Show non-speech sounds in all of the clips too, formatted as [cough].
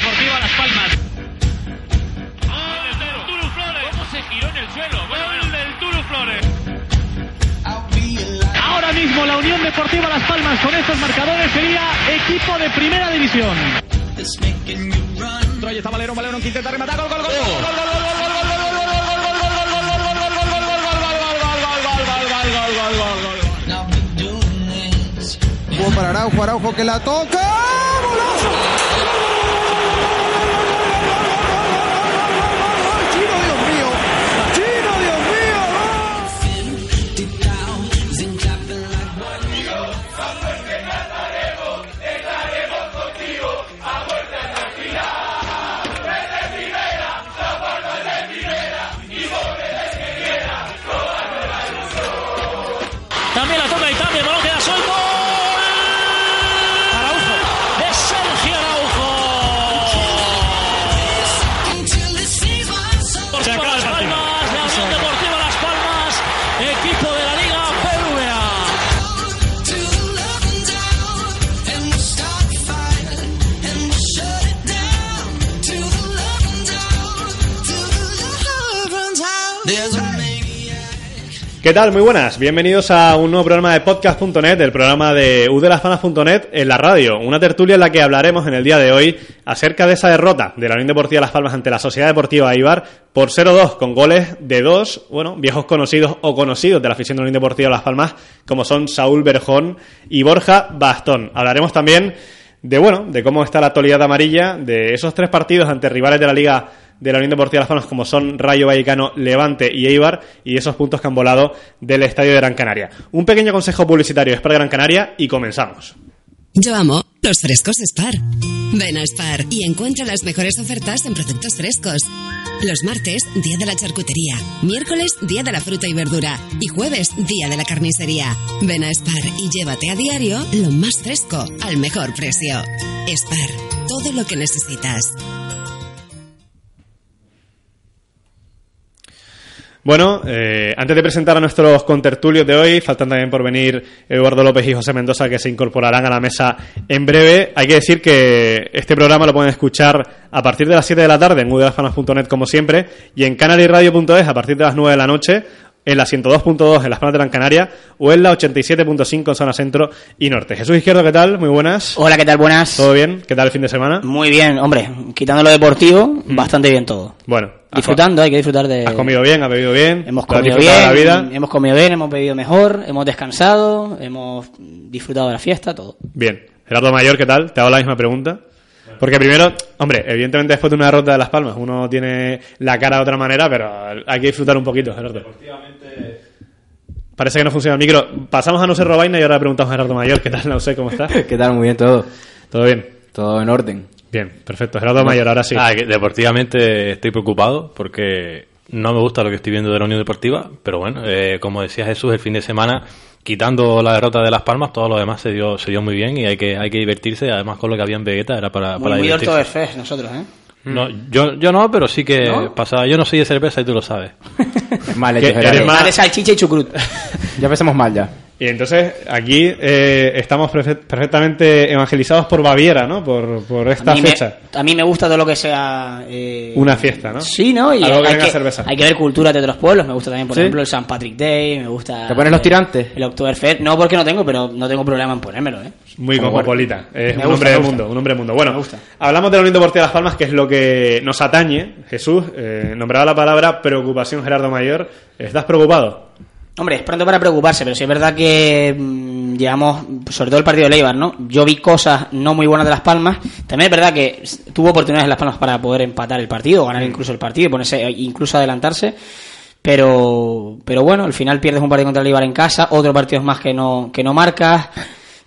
Deportiva Las Palmas. Turu Flores. ¿Cómo se giró en el suelo? Gol del Turu Flores. Ahora mismo la Unión Deportiva Las Palmas con estos marcadores sería equipo de primera división. Troy está Valero, Valero que intenta rematar, gol, gol, gol, gol, gol, gol, gol, gol, gol, gol, gol, gol, gol, gol, gol, gol, ¿Qué tal? Muy buenas. Bienvenidos a un nuevo programa de podcast.net, el programa de udelaspanas.net en la radio. Una tertulia en la que hablaremos en el día de hoy acerca de esa derrota de la Unión Deportiva Las Palmas ante la Sociedad Deportiva Ibar por 0-2 con goles de dos, bueno, viejos conocidos o conocidos de la afición de la Unión Deportiva Las Palmas, como son Saúl Berjón y Borja Bastón. Hablaremos también de, bueno, de cómo está la actualidad amarilla, de esos tres partidos ante rivales de la Liga de la Unión Deportiva Las Palmas como son Rayo Vallecano, Levante y Eibar y esos puntos que han volado del Estadio de Gran Canaria. Un pequeño consejo publicitario es para Gran Canaria y comenzamos. Yo amo los frescos Spar. Ven a Spar y encuentra las mejores ofertas en productos frescos. Los martes, día de la charcutería. Miércoles, día de la fruta y verdura. Y jueves, día de la carnicería. Ven a Spar y llévate a diario lo más fresco al mejor precio. Spar, todo lo que necesitas. Bueno, eh, antes de presentar a nuestros contertulios de hoy, faltan también por venir Eduardo López y José Mendoza que se incorporarán a la mesa en breve. Hay que decir que este programa lo pueden escuchar a partir de las 7 de la tarde en udelafanas.net como siempre y en canaliradio.es a partir de las 9 de la noche en la 102.2 en las Palmas de Gran Canaria o en la 87.5 en zona centro y norte. Jesús Izquierdo, ¿qué tal? Muy buenas. Hola, ¿qué tal? Buenas. ¿Todo bien? ¿Qué tal el fin de semana? Muy bien, hombre, quitando lo deportivo, bastante bien todo. Bueno, Disfrutando, hay que disfrutar de... Has comido bien, has bebido bien. Hemos comido bien, la vida. hemos comido bien, hemos bebido mejor, hemos descansado, hemos disfrutado de la fiesta, todo. Bien. Gerardo Mayor, ¿qué tal? Te hago la misma pregunta. Porque primero, hombre, evidentemente después de una derrota de Las Palmas uno tiene la cara de otra manera, pero hay que disfrutar un poquito, Gerardo. Parece que no funciona el micro. Pasamos a no ser Robaina y ahora le preguntamos a Gerardo Mayor, ¿qué tal? No sé cómo está. [laughs] ¿Qué tal? Muy bien todo. ¿Todo bien? Todo en orden. Bien, perfecto. Gerardo Mayor, ahora sí. Ah, que deportivamente estoy preocupado porque no me gusta lo que estoy viendo de la Unión Deportiva, pero bueno, eh, como decía Jesús, el fin de semana, quitando la derrota de Las Palmas, todo lo demás se dio, se dio muy bien y hay que, hay que divertirse, además con lo que había en Vegeta era para, Muy, para muy divertirse. Oktoberfest nosotros, ¿eh? No, yo, yo no, pero sí que ¿No? pasaba. Yo no soy de cerveza y tú lo sabes. Mal ¿Qué- hecho, Gerardo. Más de salchicha y chucrut. Ya empezamos mal ya. Y entonces aquí eh, estamos perfe- perfectamente evangelizados por Baviera, ¿no? Por, por esta a, mí me, fecha. a mí me gusta todo lo que sea... eh, Una fiesta, ¿no? Sí, ¿no? Y Algo que hay, tenga que, cerveza. hay que ver culturas de otros pueblos. Me gusta también, por ¿Sí? ejemplo, el St. Patrick Day. Me gusta... ¿Te pones los tirantes? El Oktoberfest. No, porque no tengo, pero no tengo problema en ponérmelo, ¿eh? Muy Como cosmopolita. Es un hombre del gusta. mundo, un hombre del mundo. Bueno, Me gusta. hablamos de la Unión Deportiva de Las Palmas, que es lo que nos atañe. Jesús, eh, nombraba la palabra preocupación Gerardo Mayor. ¿Estás preocupado? Hombre, es pronto para preocuparse, pero sí es verdad que mm, llevamos, sobre todo el partido de Leibar, ¿no? Yo vi cosas no muy buenas de Las Palmas. También es verdad que tuvo oportunidades Las Palmas para poder empatar el partido, ganar incluso el partido, y ponerse, e incluso adelantarse. Pero, pero bueno, al final pierdes un partido contra el Eibar en casa, otro partido más que no, que no marcas.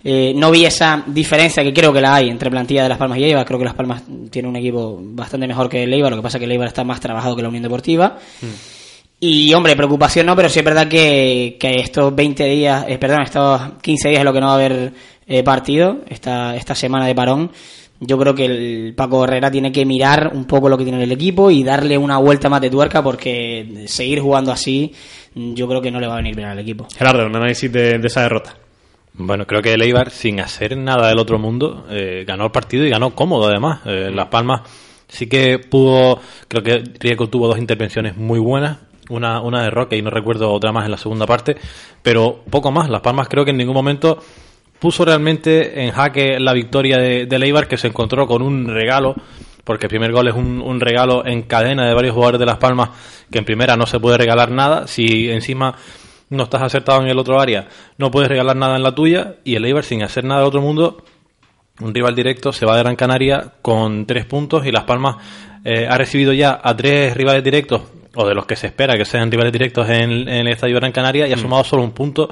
Eh, no vi esa diferencia que creo que la hay entre plantilla de Las Palmas y Eibar. Creo que Las Palmas tiene un equipo bastante mejor que el Eibar, lo que pasa es que el Eibar está más trabajado que la Unión Deportiva. Y hombre, preocupación no, pero sí es verdad que, que estos 20 días, eh, perdón, estos 15 días es lo que no va a haber eh, partido, esta, esta semana de parón. Yo creo que el Paco Herrera tiene que mirar un poco lo que tiene el equipo y darle una vuelta más de tuerca porque seguir jugando así yo creo que no le va a venir bien al equipo. Gerardo, un análisis de, de esa derrota. Bueno, creo que el Eibar, sin hacer nada del otro mundo, eh, ganó el partido y ganó cómodo además. Eh, Las Palmas sí que pudo, creo que Rieko tuvo dos intervenciones muy buenas, una, una de Roque y no recuerdo otra más en la segunda parte, pero poco más. Las Palmas creo que en ningún momento puso realmente en jaque la victoria de, de Eibar, que se encontró con un regalo, porque el primer gol es un, un regalo en cadena de varios jugadores de Las Palmas, que en primera no se puede regalar nada, si encima no estás acertado en el otro área, no puedes regalar nada en la tuya, y el Eibar sin hacer nada del otro mundo, un rival directo, se va de Gran Canaria con tres puntos y Las Palmas eh, ha recibido ya a tres rivales directos, o de los que se espera que sean rivales directos en, en el Estadio Gran Canaria, y ha sumado solo un punto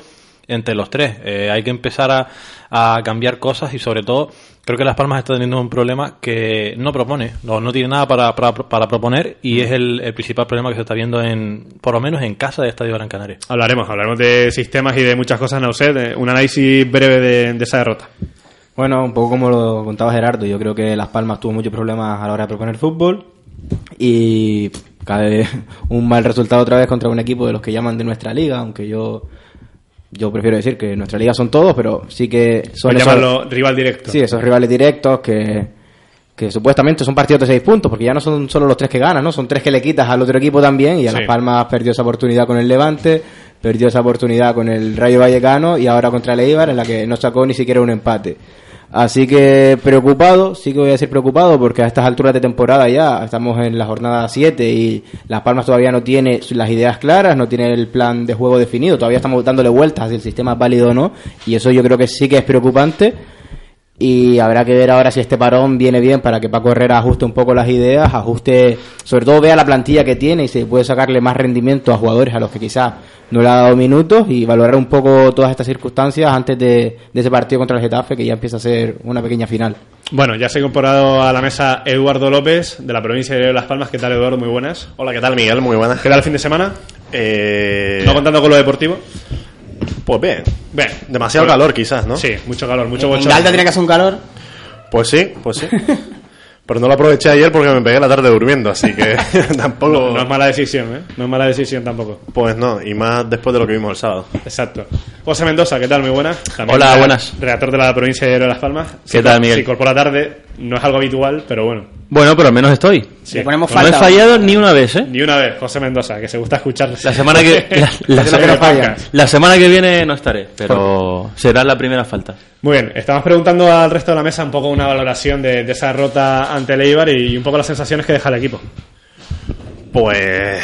entre los tres. Eh, hay que empezar a, a, cambiar cosas y sobre todo creo que Las Palmas está teniendo un problema que no propone, no, no tiene nada para, para, para proponer y es el, el, principal problema que se está viendo en, por lo menos en casa de Estadio Gran Canaria. Hablaremos, hablaremos de sistemas y de muchas cosas, no sé, un análisis breve de, de esa derrota. Bueno, un poco como lo contaba Gerardo, yo creo que Las Palmas tuvo muchos problemas a la hora de proponer fútbol y cae [laughs] un mal resultado otra vez contra un equipo de los que llaman de nuestra liga, aunque yo yo prefiero decir que nuestra liga son todos, pero sí que son esos, llamarlo rival directo. Sí, esos rivales directos que, que supuestamente son partidos de seis puntos, porque ya no son solo los tres que ganan, ¿no? Son tres que le quitas al otro equipo también, y a sí. Las Palmas perdió esa oportunidad con el Levante, perdió esa oportunidad con el Rayo Vallecano y ahora contra el Eibar, en la que no sacó ni siquiera un empate. Así que preocupado, sí que voy a decir preocupado porque a estas alturas de temporada ya estamos en la jornada 7 y Las Palmas todavía no tiene las ideas claras, no tiene el plan de juego definido, todavía estamos dándole vueltas si el sistema es válido o no. Y eso yo creo que sí que es preocupante y habrá que ver ahora si este parón viene bien para que Paco Herrera ajuste un poco las ideas, ajuste, sobre todo vea la plantilla que tiene y se puede sacarle más rendimiento a jugadores a los que quizás no le ha dado minutos y valorar un poco todas estas circunstancias antes de, de ese partido contra el Getafe que ya empieza a ser una pequeña final. Bueno, ya se ha incorporado a la mesa Eduardo López de la provincia de Las Palmas. ¿Qué tal, Eduardo? Muy buenas. Hola, ¿qué tal, Miguel? Muy buenas. ¿Qué tal el fin de semana? Eh... ¿No contando con lo deportivo? Pues bien. Bien. Demasiado Pues- calor, quizás, ¿no? Sí, mucho calor, mucho En bochorno. Galda tiene que hacer un calor. Pues sí, pues sí. [laughs] Pero no lo aproveché ayer porque me pegué la tarde durmiendo, así que [laughs] tampoco. No, no es mala decisión, ¿eh? No es mala decisión tampoco. Pues no, y más después de lo que vimos el sábado. Exacto. José Mendoza, ¿qué tal? Muy buenas. Hola, buenas. Redactor de la provincia de Las Palmas. ¿Qué Se tal, Miguel? Se incorpora tarde, no es algo habitual, pero bueno. Bueno, pero al menos estoy. Sí. Le ponemos No he fallado ni una vez, ¿eh? Ni una vez, José Mendoza, que se gusta escuchar. La semana que [laughs] la, semana, que falla. la semana que viene no estaré, pero será la primera falta. Muy bien, estamos preguntando al resto de la mesa un poco una valoración de, de esa derrota ante el Eibar y un poco las sensaciones que deja el equipo. Pues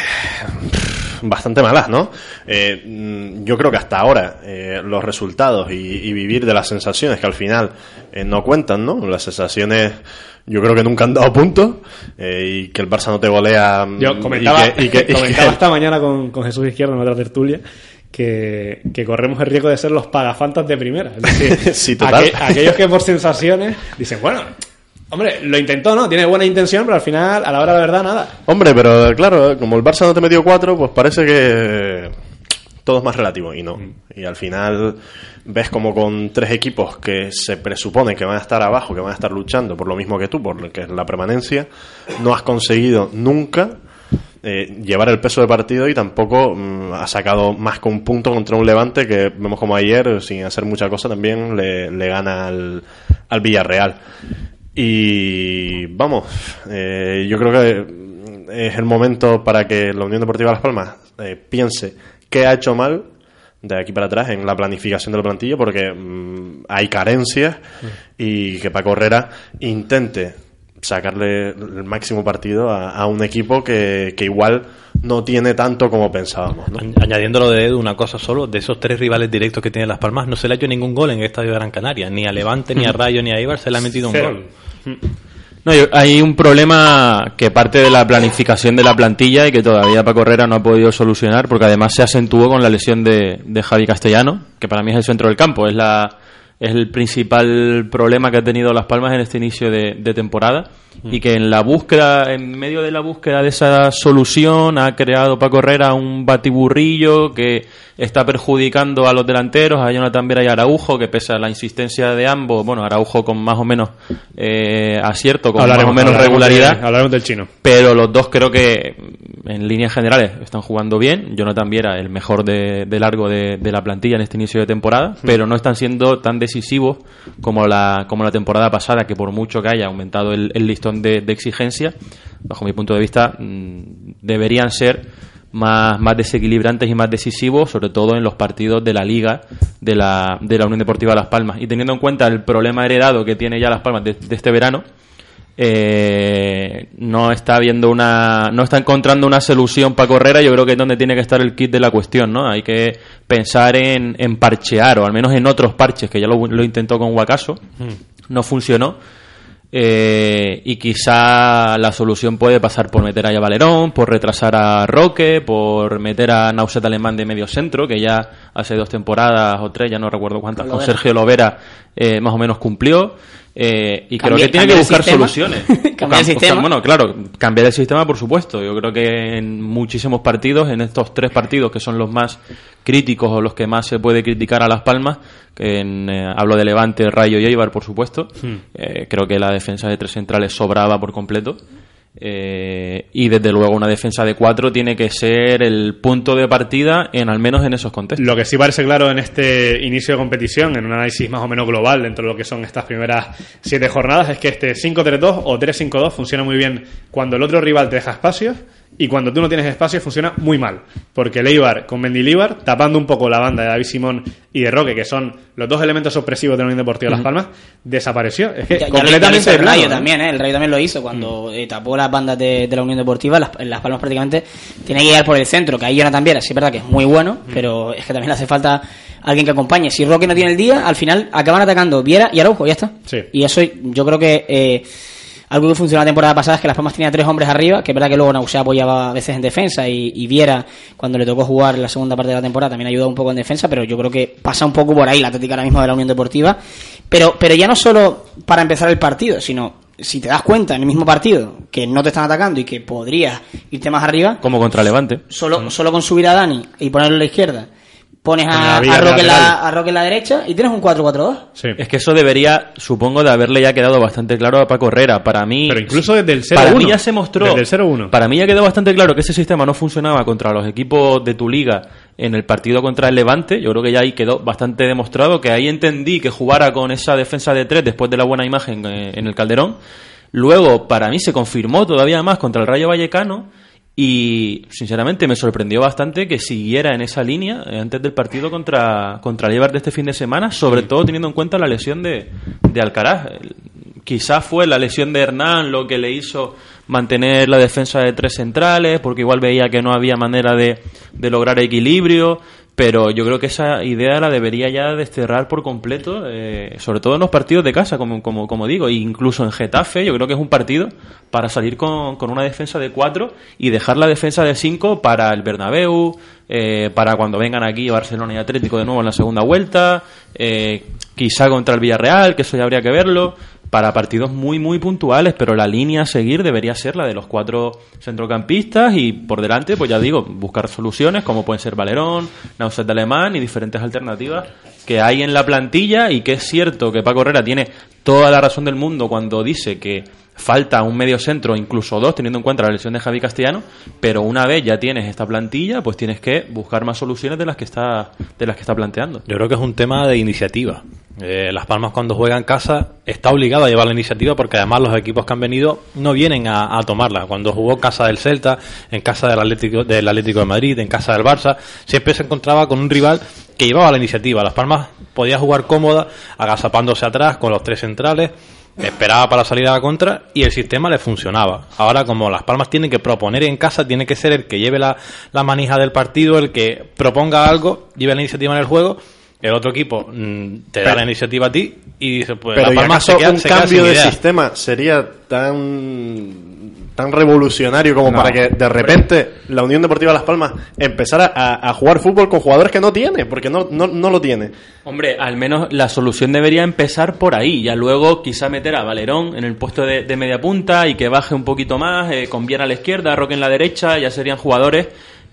bastante malas, ¿no? Eh, mm, yo creo que hasta ahora eh, los resultados y, y vivir de las sensaciones que al final eh, no cuentan, ¿no? Las sensaciones yo creo que nunca han dado puntos eh, y que el Barça no te golea. mm, Yo comentaba, y que- y que- y comentaba que- esta mañana con, con Jesús Izquierdo en otra tertulia que, corremos el riesgo de ser los pagafantas de primera. Es decir, [laughs] Sí, total. aqu- aquellos que por sensaciones dicen, bueno, hombre, lo intentó, ¿no? Tiene buena intención, pero al final, a la hora de la verdad, nada. Hombre, pero claro, como el Barça no te metió cuatro, pues parece que todo es más relativo y no. Y al final ves como con tres equipos que se presupone que van a estar abajo, que van a estar luchando por lo mismo que tú, por lo que es la permanencia, no has conseguido nunca eh, llevar el peso de partido y tampoco mm, ha sacado más que un punto contra un Levante que vemos como ayer, sin hacer mucha cosa, también le, le gana al, al Villarreal. Y vamos, eh, yo creo que es el momento para que la Unión Deportiva Las Palmas eh, piense qué ha hecho mal de aquí para atrás en la planificación del plantillo porque mm, hay carencias y que Paco Herrera intente sacarle el máximo partido a, a un equipo que, que igual no tiene tanto como pensábamos. ¿no? Añ- Añadiendo lo de Edu, una cosa solo, de esos tres rivales directos que tiene Las Palmas, no se le ha hecho ningún gol en el Estadio de Gran Canaria, ni a Levante, ni a Rayo, ni a Eibar se le ha metido un Cero. gol. No, hay un problema que parte de la planificación de la plantilla y que todavía Paco Herrera no ha podido solucionar porque además se acentuó con la lesión de, de Javi Castellano, que para mí es el centro del campo, es la es el principal problema que ha tenido Las Palmas en este inicio de, de temporada y que en la búsqueda, en medio de la búsqueda de esa solución ha creado Paco Herrera un batiburrillo que está perjudicando a los delanteros, a Jonathan Vera y a Araujo, que pese a la insistencia de ambos, bueno, Araujo con más o menos eh, acierto, con Hablaremos- más o menos regularidad, de- hablaremos del chino. pero los dos creo que en líneas generales están jugando bien. Jonathan Viera, el mejor de, de largo de, de la plantilla en este inicio de temporada, pero no están siendo tan decisivos como la, como la temporada pasada, que por mucho que haya aumentado el, el listón de, de exigencia, bajo mi punto de vista, mm, deberían ser más, más desequilibrantes y más decisivos, sobre todo en los partidos de la Liga de la, de la Unión Deportiva Las Palmas. Y teniendo en cuenta el problema heredado que tiene ya Las Palmas de, de este verano, eh, no está viendo una no está encontrando una solución para Correra yo creo que es donde tiene que estar el kit de la cuestión no hay que pensar en, en parchear o al menos en otros parches que ya lo, lo intentó con Guacaso no funcionó eh, y quizá la solución puede pasar por meter a Valerón, por retrasar a Roque, por meter a Nauset Alemán de medio centro, que ya hace dos temporadas o tres, ya no recuerdo cuántas, con. Sergio Lovera eh, más o menos cumplió. Eh, y creo que tiene que buscar sistema. soluciones. [laughs] Cambiar el sistema. Bueno, claro, cambiar el sistema, por supuesto. Yo creo que en muchísimos partidos, en estos tres partidos que son los más críticos o los que más se puede criticar a Las Palmas, que en, eh, hablo de Levante, Rayo y Eibar, por supuesto, eh, creo que la defensa de tres centrales sobraba por completo. Eh, y desde luego una defensa de cuatro tiene que ser el punto de partida en al menos en esos contextos. Lo que sí parece claro en este inicio de competición, en un análisis más o menos global dentro de lo que son estas primeras siete jornadas, es que este 5-3-2 o 3-5-2 funciona muy bien cuando el otro rival te deja espacios y cuando tú no tienes espacio funciona muy mal. Porque el Eibar con Mendilibar, tapando un poco la banda de David Simón y de Roque, que son los dos elementos opresivos de la Unión Deportiva Las Palmas, desapareció. Es que Ya- ya lo completamente el plano, Rayo también, ¿eh? El Rayo también lo hizo cuando eh, tapó las bandas de, de la Unión Deportiva. Las, las Palmas prácticamente tiene que llegar por el centro, que ahí Jonathan Viera, sí es verdad que es muy bueno, pero es que también le hace falta alguien que acompañe. Si Roque no tiene el día, al final acaban atacando Viera y Araujo, ya está. Sí. Y eso yo creo que eh, algo que funcionó la temporada pasada es que Las Palmas tenía tres hombres arriba, que es verdad que luego Nausea apoyaba a veces en defensa y, y Viera, cuando le tocó jugar la segunda parte de la temporada, también ayudó un poco en defensa, pero yo creo que pasa un poco por ahí la táctica ahora mismo de la Unión Deportiva. Pero, pero ya no solo para empezar el partido, sino si te das cuenta en el mismo partido que no te están atacando y que podrías irte más arriba, Como contra Levante. solo, solo con subir a Dani y ponerlo a la izquierda, pones a, Roque, en la, lateral. a Roque en la derecha y tienes un 4-4-2. Sí. Es que eso debería, supongo, de haberle ya quedado bastante claro a Paco Herrera. Para mí. Pero incluso desde el 0-1. Para mí ya se mostró. Desde el 0-1. Para mí ya quedó bastante claro que ese sistema no funcionaba contra los equipos de tu liga en el partido contra el Levante. Yo creo que ya ahí quedó bastante demostrado que ahí entendí que jugara con esa defensa de tres después de la buena imagen eh, en el Calderón. Luego, para mí se confirmó todavía más contra el Rayo Vallecano. Y sinceramente me sorprendió bastante que siguiera en esa línea eh, antes del partido contra, contra el Eibar de este fin de semana, sobre todo teniendo en cuenta la lesión de, de Alcaraz. Quizás fue la lesión de Hernán lo que le hizo mantener la defensa de tres centrales, porque igual veía que no había manera de, de lograr equilibrio, pero yo creo que esa idea la debería ya desterrar por completo, eh, sobre todo en los partidos de casa, como, como, como digo, e incluso en Getafe, yo creo que es un partido para salir con, con una defensa de cuatro y dejar la defensa de cinco para el Bernabéu, eh, para cuando vengan aquí Barcelona y Atlético de nuevo en la segunda vuelta, eh, quizá contra el Villarreal, que eso ya habría que verlo, para partidos muy muy puntuales, pero la línea a seguir debería ser la de los cuatro centrocampistas y por delante, pues ya digo, buscar soluciones como pueden ser Valerón, Nauset de Alemán y diferentes alternativas que hay en la plantilla y que es cierto que Paco Herrera tiene toda la razón del mundo cuando dice que falta un medio centro, incluso dos, teniendo en cuenta la lesión de Javi Castellano, pero una vez ya tienes esta plantilla, pues tienes que buscar más soluciones de las que está de las que está planteando. Yo creo que es un tema de iniciativa. Eh, Las Palmas cuando juega en casa está obligado a llevar la iniciativa porque además los equipos que han venido no vienen a, tomarla. Cuando jugó en casa del Celta, en casa del Atlético, del Atlético de Madrid, en casa del Barça, siempre se encontraba con un rival que llevaba la iniciativa. Las Palmas podía jugar cómoda, agazapándose atrás con los tres centrales, esperaba para salir a la contra y el sistema le funcionaba. Ahora, como Las Palmas tienen que proponer en casa, tiene que ser el que lleve la, la manija del partido, el que proponga algo, lleve la iniciativa en el juego el otro equipo mm, te da la iniciativa a ti y dice, pues Pero la ¿y Palma acaso se queda, un se queda cambio sin de idea. sistema sería tan tan revolucionario como No. para que de repente la Unión Deportiva Las Palmas empezara a, a jugar fútbol con jugadores que no tiene, porque no, no, no lo tiene. Hombre, al menos la solución debería empezar por ahí. Ya luego quizá meter a Valerón en el puesto de, de media punta y que baje un poquito más, eh, con a la izquierda, Roque en la derecha, ya serían jugadores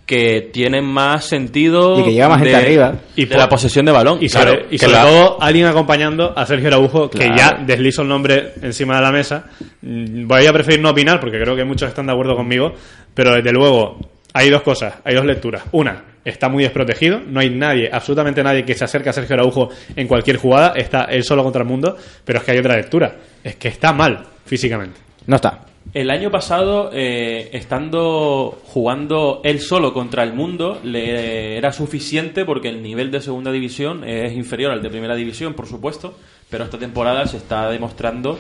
que tienen más sentido Y que llega más gente de, arriba. y de la posesión de balón. Y Claro, sobre, y que sobre la- todo alguien acompañando a Sergio Araujo, que Claro. ya deslizo el nombre encima de la mesa. Mm, Voy a preferir no opinar porque creo que muchos están de acuerdo conmigo, pero desde luego hay dos cosas, hay dos lecturas. Una, está muy desprotegido, no hay nadie, absolutamente nadie que se acerque a Sergio Araujo en cualquier jugada, está él solo contra el mundo, pero es que hay otra lectura, es que está mal físicamente. No está. El año pasado, eh, estando jugando él solo contra el mundo, le era suficiente porque el nivel de segunda división es inferior al de primera división, por supuesto, pero esta temporada se está demostrando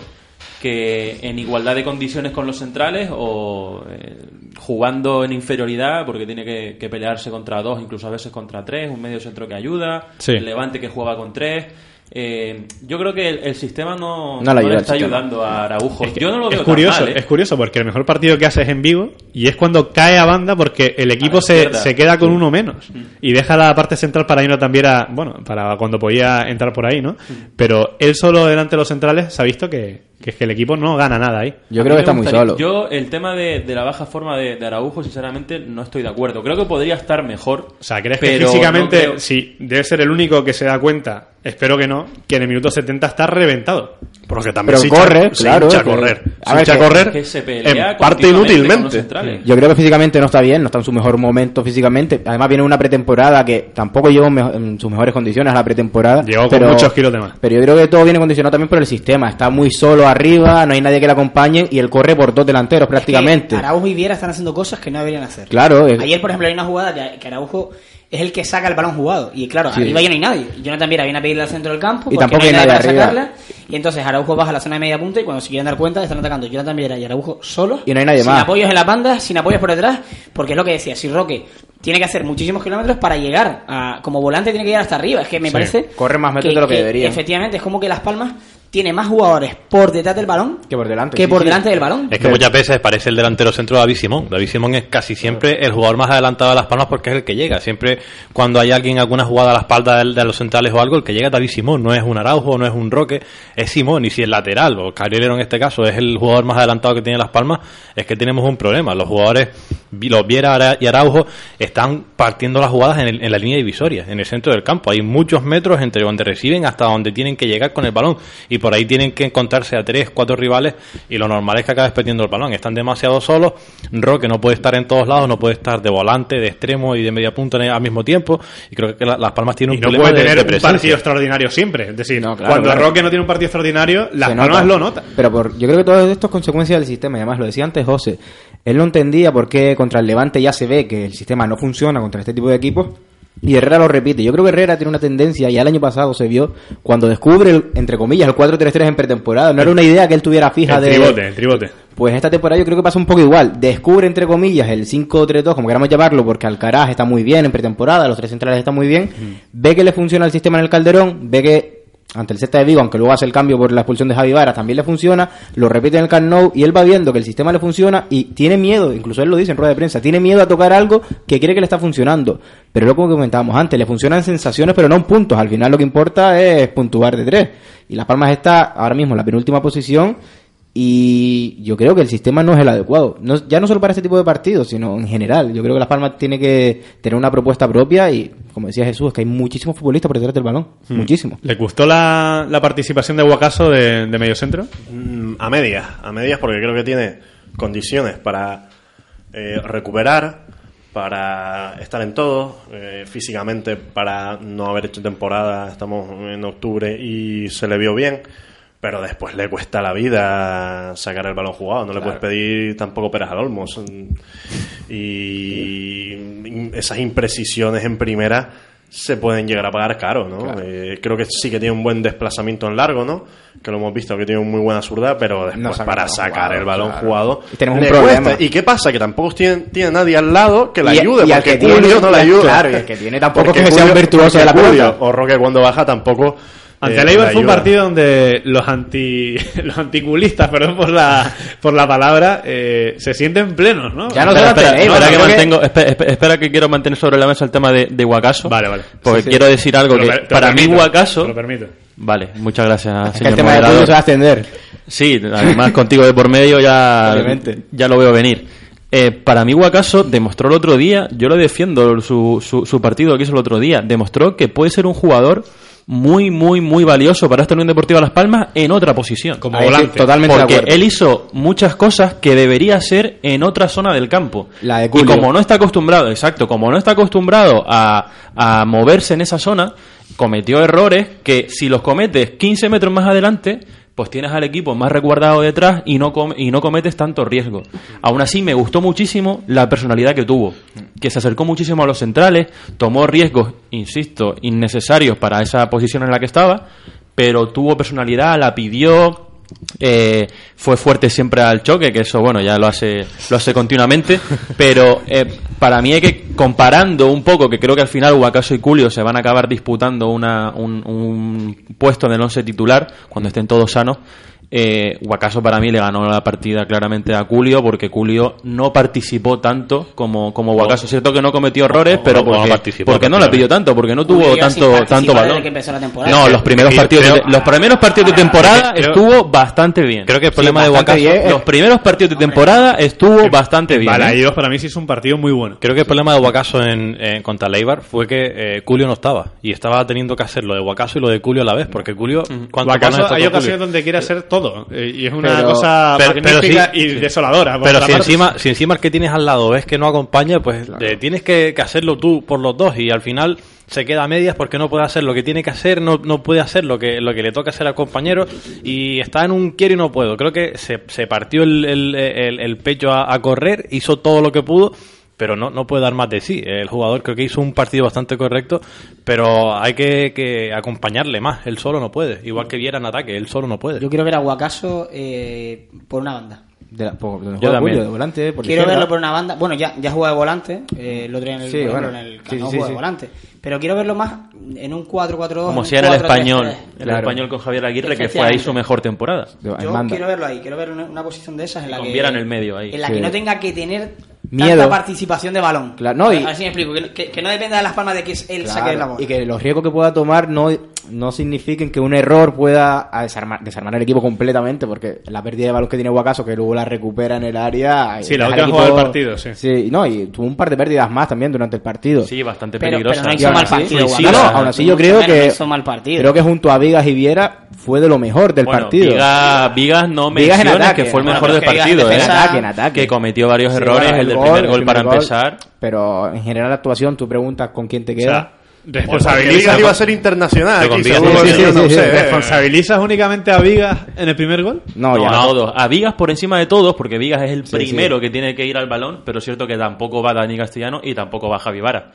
que en igualdad de condiciones con los centrales o eh, jugando en inferioridad porque tiene que, que pelearse contra dos, incluso a veces contra tres, un medio centro que ayuda, Sí. el Levante que juega con tres. Eh, yo creo que el, el sistema no, No le ayuda le el está ayudando a Araujo. Es que yo no lo veo es tan curioso, mal, ¿eh? es curioso porque el mejor partido que hace es en Vigo y es cuando cae a banda porque el equipo se, se queda con uno menos y deja la parte central para irnos también a, bueno, para cuando podía entrar por ahí, ¿no? Pero él solo delante de los centrales se ha visto que, que es que el equipo no gana nada ahí. Yo A creo que está muy solo. Yo, el tema de, de la baja forma de, de Araujo, sinceramente, no estoy de acuerdo. Creo que podría estar mejor. O sea, ¿crees que físicamente, no creo- sí, debe ser el único que se da cuenta, espero que no, que en el minuto 70 está reventado? Porque también Pero se corre, hincha, se claro, hincha a correr. a Se ver, hincha a que- correr que se pelea en parte inútilmente. Yo creo que físicamente no está bien, no está en su mejor momento físicamente. Además viene una pretemporada que tampoco llegó en, sus mejores condiciones a la pretemporada. Llegó con pero- muchos kilos de más. Pero yo creo que todo viene condicionado también por el sistema. Está muy solo arriba, no hay nadie que le acompañe y él corre por dos delanteros prácticamente. Que Araujo y Viera están haciendo cosas que no deberían hacer. Claro, es- Ayer, por ejemplo, hay una jugada que, que Araujo es el que saca el balón jugado. Y claro, Sí. arriba ya no hay nadie. Jonathan Viera viene a pedirle al centro del campo. Y tampoco no hay nadie para arriba. sacarla. Y entonces Araujo baja a la zona de media punta y cuando se quieren dar cuenta están atacando Jonathan Viera y Araujo solos. Y no hay nadie sin más. apoyos en la banda, sin apoyos por detrás. Porque es lo que decía, si Roque tiene que hacer muchísimos kilómetros para llegar a, como volante tiene que llegar hasta arriba. Es que me Sí. parece Corre más metros de lo que debería. Efectivamente, es como que Las Palmas tiene más jugadores por detrás del balón Que por delante, que sí, por sí. delante del balón. Es que muchas veces parece el delantero centro de David Simón. David Simón es casi siempre el jugador más adelantado de las palmas porque es el que llega. Siempre cuando hay alguien alguna jugada a la espalda de, de los centrales o algo, el que llega es David Simón. No es un Araujo, no es un Roque, es Simón. Y si el lateral o Carrilero en este caso es el jugador más adelantado que tiene las palmas, es que tenemos un problema. Los jugadores, los Viera y Araujo, están partiendo las jugadas en, el- en la línea divisoria, en el centro del campo. Hay muchos metros entre donde reciben hasta donde tienen que llegar con el balón. Y por ahí tienen que encontrarse a tres, cuatro rivales. Y lo normal es que acabes perdiendo el balón. Están demasiado solos. Roque no puede estar en todos lados, no puede estar de volante, de extremo y de media punta al mismo tiempo. Y creo que la- las palmas tienen Y un no problema puede de- tener de un presencia. partido extraordinario siempre. Es decir, No, claro, cuando claro. Roque no tiene un partido extraordinario, Las Palmas lo nota. Pero por, yo creo que todo esto es consecuencia del sistema. Y además, lo decía antes José. Él no entendía por qué contra el Levante ya se ve que el sistema no funciona contra este tipo de equipos. Y Herrera lo repite. Yo creo que Herrera tiene una tendencia, ya el año pasado se vio, cuando descubre, el- entre comillas, el 4-3-3 en pretemporada. No era una idea que él tuviera fija El de. tribote, el tribote. Pues esta temporada yo creo que pasa un poco igual. Descubre, entre comillas, el 5-3-2, como queramos llamarlo, porque Alcaraz está muy bien en pretemporada, los tres centrales están muy bien. Ve que le funciona el sistema en el Calderón, ve que ante el Celta de Vigo, aunque luego hace el cambio por la expulsión de Javi Vara, también le funciona, lo repite en el Camp Nou y él va viendo que el sistema le funciona y tiene miedo, incluso él lo dice en rueda de prensa, tiene miedo a tocar algo que cree que le está funcionando. Pero lo que comentábamos antes, le funcionan sensaciones pero no en puntos, al final lo que importa es puntuar de tres. Y Las Palmas está ahora mismo en la penúltima posición y yo creo que el sistema no es el adecuado. No, ya no solo para este tipo de partidos, sino en general. Yo creo que Las Palmas tiene que tener una propuesta propia y, como decía Jesús, es que hay muchísimos futbolistas por detrás del balón. Muchísimos. ¿Le gustó la, la participación de Guacaso de, de mediocentro? Mm, A medias, a medias porque creo que tiene condiciones para eh, recuperar, para estar en todo, eh, físicamente para no haber hecho temporada, estamos en octubre y se le vio bien, pero después le cuesta la vida sacar el balón jugado, no le puedes pedir tampoco peras al olmo. son- Y esas imprecisiones en primera se pueden llegar a pagar caro, ¿no? Eh, creo que sí que tiene un buen desplazamiento en largo, ¿no? Que lo hemos visto que tiene muy buena zurda, pero después No saca para sacar jugado, el balón claro. jugado Y tenemos le un problema. cuesta. ¿Y qué pasa? Que tampoco tiene, tiene nadie al lado que Y- ayude, y porque Julio no la ayuda. claro, y el que tiene tampoco Porque que sea un virtuoso de la. Julio O Roque cuando baja tampoco... Ante eh, el Eibar la fue un partido donde los anti [laughs] los anticulistas, perdón por la por la palabra, eh, se sienten plenos, ¿no? Ya no Espera, espera, ante espera que que- mantengo, espera que quiero mantener sobre la mesa el tema de, de Guacaso. Vale, vale. Porque Sí, sí. quiero decir algo que lo para mí permito, Guacaso. te lo permito. Vale, muchas gracias, Es que señor el tema de moderador. Se va a extender. Sí, además [laughs] contigo de por medio ya, Obviamente. ya lo veo venir. Eh, para mí Guacaso demostró el otro día, yo lo defiendo su, su, su partido que hizo el otro día, demostró que puede ser un jugador muy, muy, muy valioso para esta Unión Deportiva Las Palmas en otra posición. Como Ahí volante. totalmente de Porque acuerdo. él hizo muchas cosas que debería hacer en otra zona del campo. La de y como no está acostumbrado, exacto, como no está acostumbrado a, a moverse en esa zona, cometió errores que si los cometes 15 metros más adelante, pues tienes al equipo más resguardado detrás y no, come- y no cometes tanto riesgo. Aún así, me gustó muchísimo la personalidad que tuvo, que se acercó muchísimo a los centrales, tomó riesgos, insisto, innecesarios para esa posición en la que estaba, pero tuvo personalidad, la pidió, eh, fue fuerte siempre al choque, que eso, bueno, ya lo hace, lo hace continuamente, [laughs] pero eh, para mí hay que, comparando un poco, que creo que al final Huacaso y Culio se van a acabar disputando una, un, un puesto en el once titular, cuando estén todos sanos, eh, Huacaso para mí le ganó la partida claramente a Culio, porque Culio no participó tanto como, como Huacaso. Es cierto que no cometió errores, no, pero no, no porque, participó porque no la pidió tanto, porque no tuvo Julio tanto, tanto temporada. No, los primeros Creo- partidos, de, creo- los primeros partidos de temporada Creo- estuvo bastante bien. Creo que el problema de bastante Guacaso... Los primeros partidos de temporada estuvo bastante bien. ¿eh? Balaídos para mí sí es un partido muy bueno. Creo que el problema de Guacaso en, en- contra Leibar fue que eh, Culio no estaba y estaba teniendo que hacer lo de Guacaso y lo de Culio a la vez, porque Culio, ¿cuántos Guacaso balones hay ocasiones donde quiere hacer todo eh, y es una Pero- cosa pero- sí, y sí. desoladora. Pero si encima, si encima el que tienes al lado ves que no acompaña, pues eh, tienes que, que hacerlo tú por los dos y al final se queda a medias porque no puede hacer lo que tiene que hacer, no, no puede hacer lo que, lo que le toca hacer al compañero y está en un quiero y no puedo. Creo que se, se partió el, el- el- el pecho a, a correr, hizo todo lo que pudo. Pero no, no puede dar más de sí. El jugador creo que hizo un partido bastante correcto, pero hay que, que acompañarle más. Él solo no puede. Igual que Viera en ataque, él solo no puede. Yo quiero ver a Guacaso eh, por una banda. De la, por, de Yo juega también. Julio, de volante, por quiero izquierda. verlo por una banda. Bueno, ya, ya juega de volante. eh, el otro día en el, Sí, bueno. en el Sí, Camp Nou sí, juega sí. de volante. Pero quiero verlo más en un 4-4-2. en Como si era el 4-3-3. español, el Claro. español con Javier Aguirre, que fue ahí su mejor temporada. Yo quiero verlo ahí, quiero ver una, una posición de esas en la que. Viera en el medio ahí. En la Sí. que no tenga que tener Miedo. tanta participación de balón. Claro, no, y- a ver si me explico. Que, que- que no dependa de las palmas de que es él Claro, saque la bola. y que los riesgos que pueda tomar no, no signifiquen que un error pueda desarmar, desarmar el equipo completamente, porque la pérdida de balón que tiene Guacaso, que luego la recupera en el área. Sí, y la última jugada del partido, sí. Sí, no, y tuvo un par de pérdidas más también durante el partido. Sí, bastante Pero- peligrosa. pero no Y hizo mal así- partido, sí, sí, no, aún así yo creo que hizo mal partido. creo que junto a Vigas y Viera fue de lo mejor del Bueno, partido. Vigas, Vigas no Vigas en ataque. que fue el mejor pero del partido, en ¿eh? ataque, en ataque. que cometió varios Sí, errores, el del gol, primer el gol para primer gol, empezar. Pero en general la actuación, tú preguntas con quién te O queda. sea, Vigas iba a ser internacional. Aquí, Vigas sí, sí, no sí. ¿Responsabilizas únicamente a Vigas en el primer gol? no, No, ya. a todos. A Vigas por encima de todos, porque Vigas es el Sí, primero sí. que tiene que ir al balón, pero es cierto que tampoco va Dani Castellano y tampoco va Javi Vara.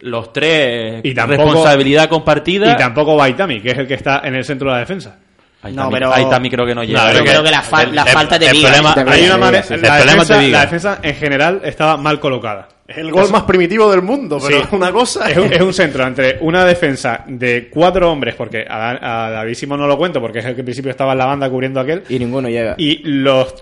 Los tres, Y tampoco- responsabilidad compartida. Y tampoco Baitami, que es el que está en el centro de la defensa. Ahí No, también, pero- ahí también creo que no llega. No, Yo creo creo que la, el- la el- falta de el problema- Hay una manera, defensa, la defensa en general estaba mal colocada. Es el gol más primitivo del mundo, pero Sí. una cosa Es un, es un centro entre una defensa de cuatro hombres, porque a, a no lo cuento, porque es el que en principio estaba en la banda cubriendo a aquel, Y ninguno llega. y los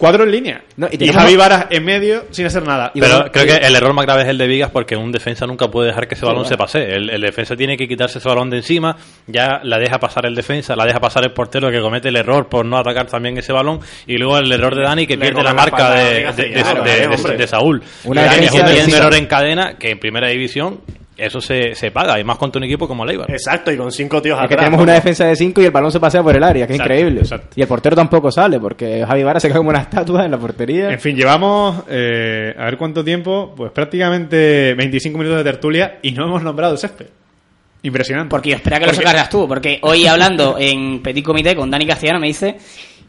cuatro en línea. No, y y Javi Varas en medio sin hacer nada. Pero bueno, creo que el error más grave es el de Vigas porque un defensa nunca puede dejar que ese balón se pase. El, el defensa tiene que quitarse ese balón de encima, ya la deja pasar el defensa, la deja pasar el portero que comete el error por no atacar también ese balón y luego el error de Dani que Le pierde la marca de, diga, de- sí, de- claro, de- de- hombre. de Saúl. Una Y Dani haciendo un error en cadena que en primera división eso se, se paga y más contra un equipo como Leibar. Exacto, y con cinco tíos Es que tenemos ¿no? una defensa de 5 y el balón se pasea por el área, que es increíble. exacto. Y el portero tampoco sale, porque Javi Vara se cae como una estatua en la portería. En fin, llevamos, eh, a ver cuánto tiempo, pues prácticamente 25 minutos de tertulia y no hemos nombrado el césped. Impresionante. Porque yo esperaba que lo Porque- sacaras tú. Porque hoy hablando en Petit Comité con Dani Castellano me dice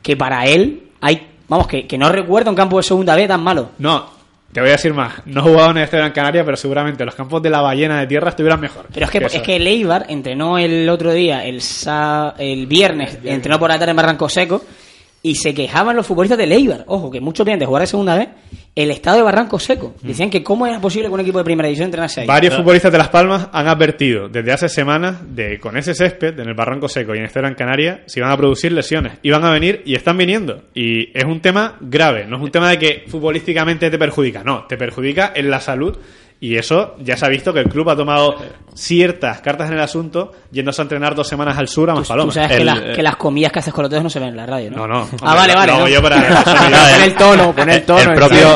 que para él hay. Vamos, que, que no recuerda un campo de segunda B tan malo. No, Te voy a decir más. No he jugado en el Estadio Gran Canaria, pero seguramente los campos de la ballena de tierra estuvieran mejor. Pero es que, eso. es que Leibar entrenó el otro día, el, sa- el viernes, entrenó por la tarde en Barranco Seco y se quejaban los futbolistas de Leibar. Ojo, que muchos vienen de jugar de segunda vez el estado de Barranco Seco. Decían que cómo era posible que un equipo de primera división entrenase ahí. Varios futbolistas de Las Palmas han advertido desde hace semanas de con ese césped en el Barranco Seco y en este Gran Canaria se iban a producir lesiones. Iban a venir y están viniendo. Y es un tema grave. No es un tema de que futbolísticamente te perjudica. No, te perjudica en la salud. Y eso ya se ha visto que el club ha tomado ciertas cartas en el asunto yéndose a entrenar dos semanas al sur a Tú Maspalomas. sabes que, El- las, que las comillas que haces con los dedos no se ven en la radio, No, ¿no? no. Ah, vale, vale. Hago ¿no? yo para- [laughs] Pon el tono, pon el tono. el propio.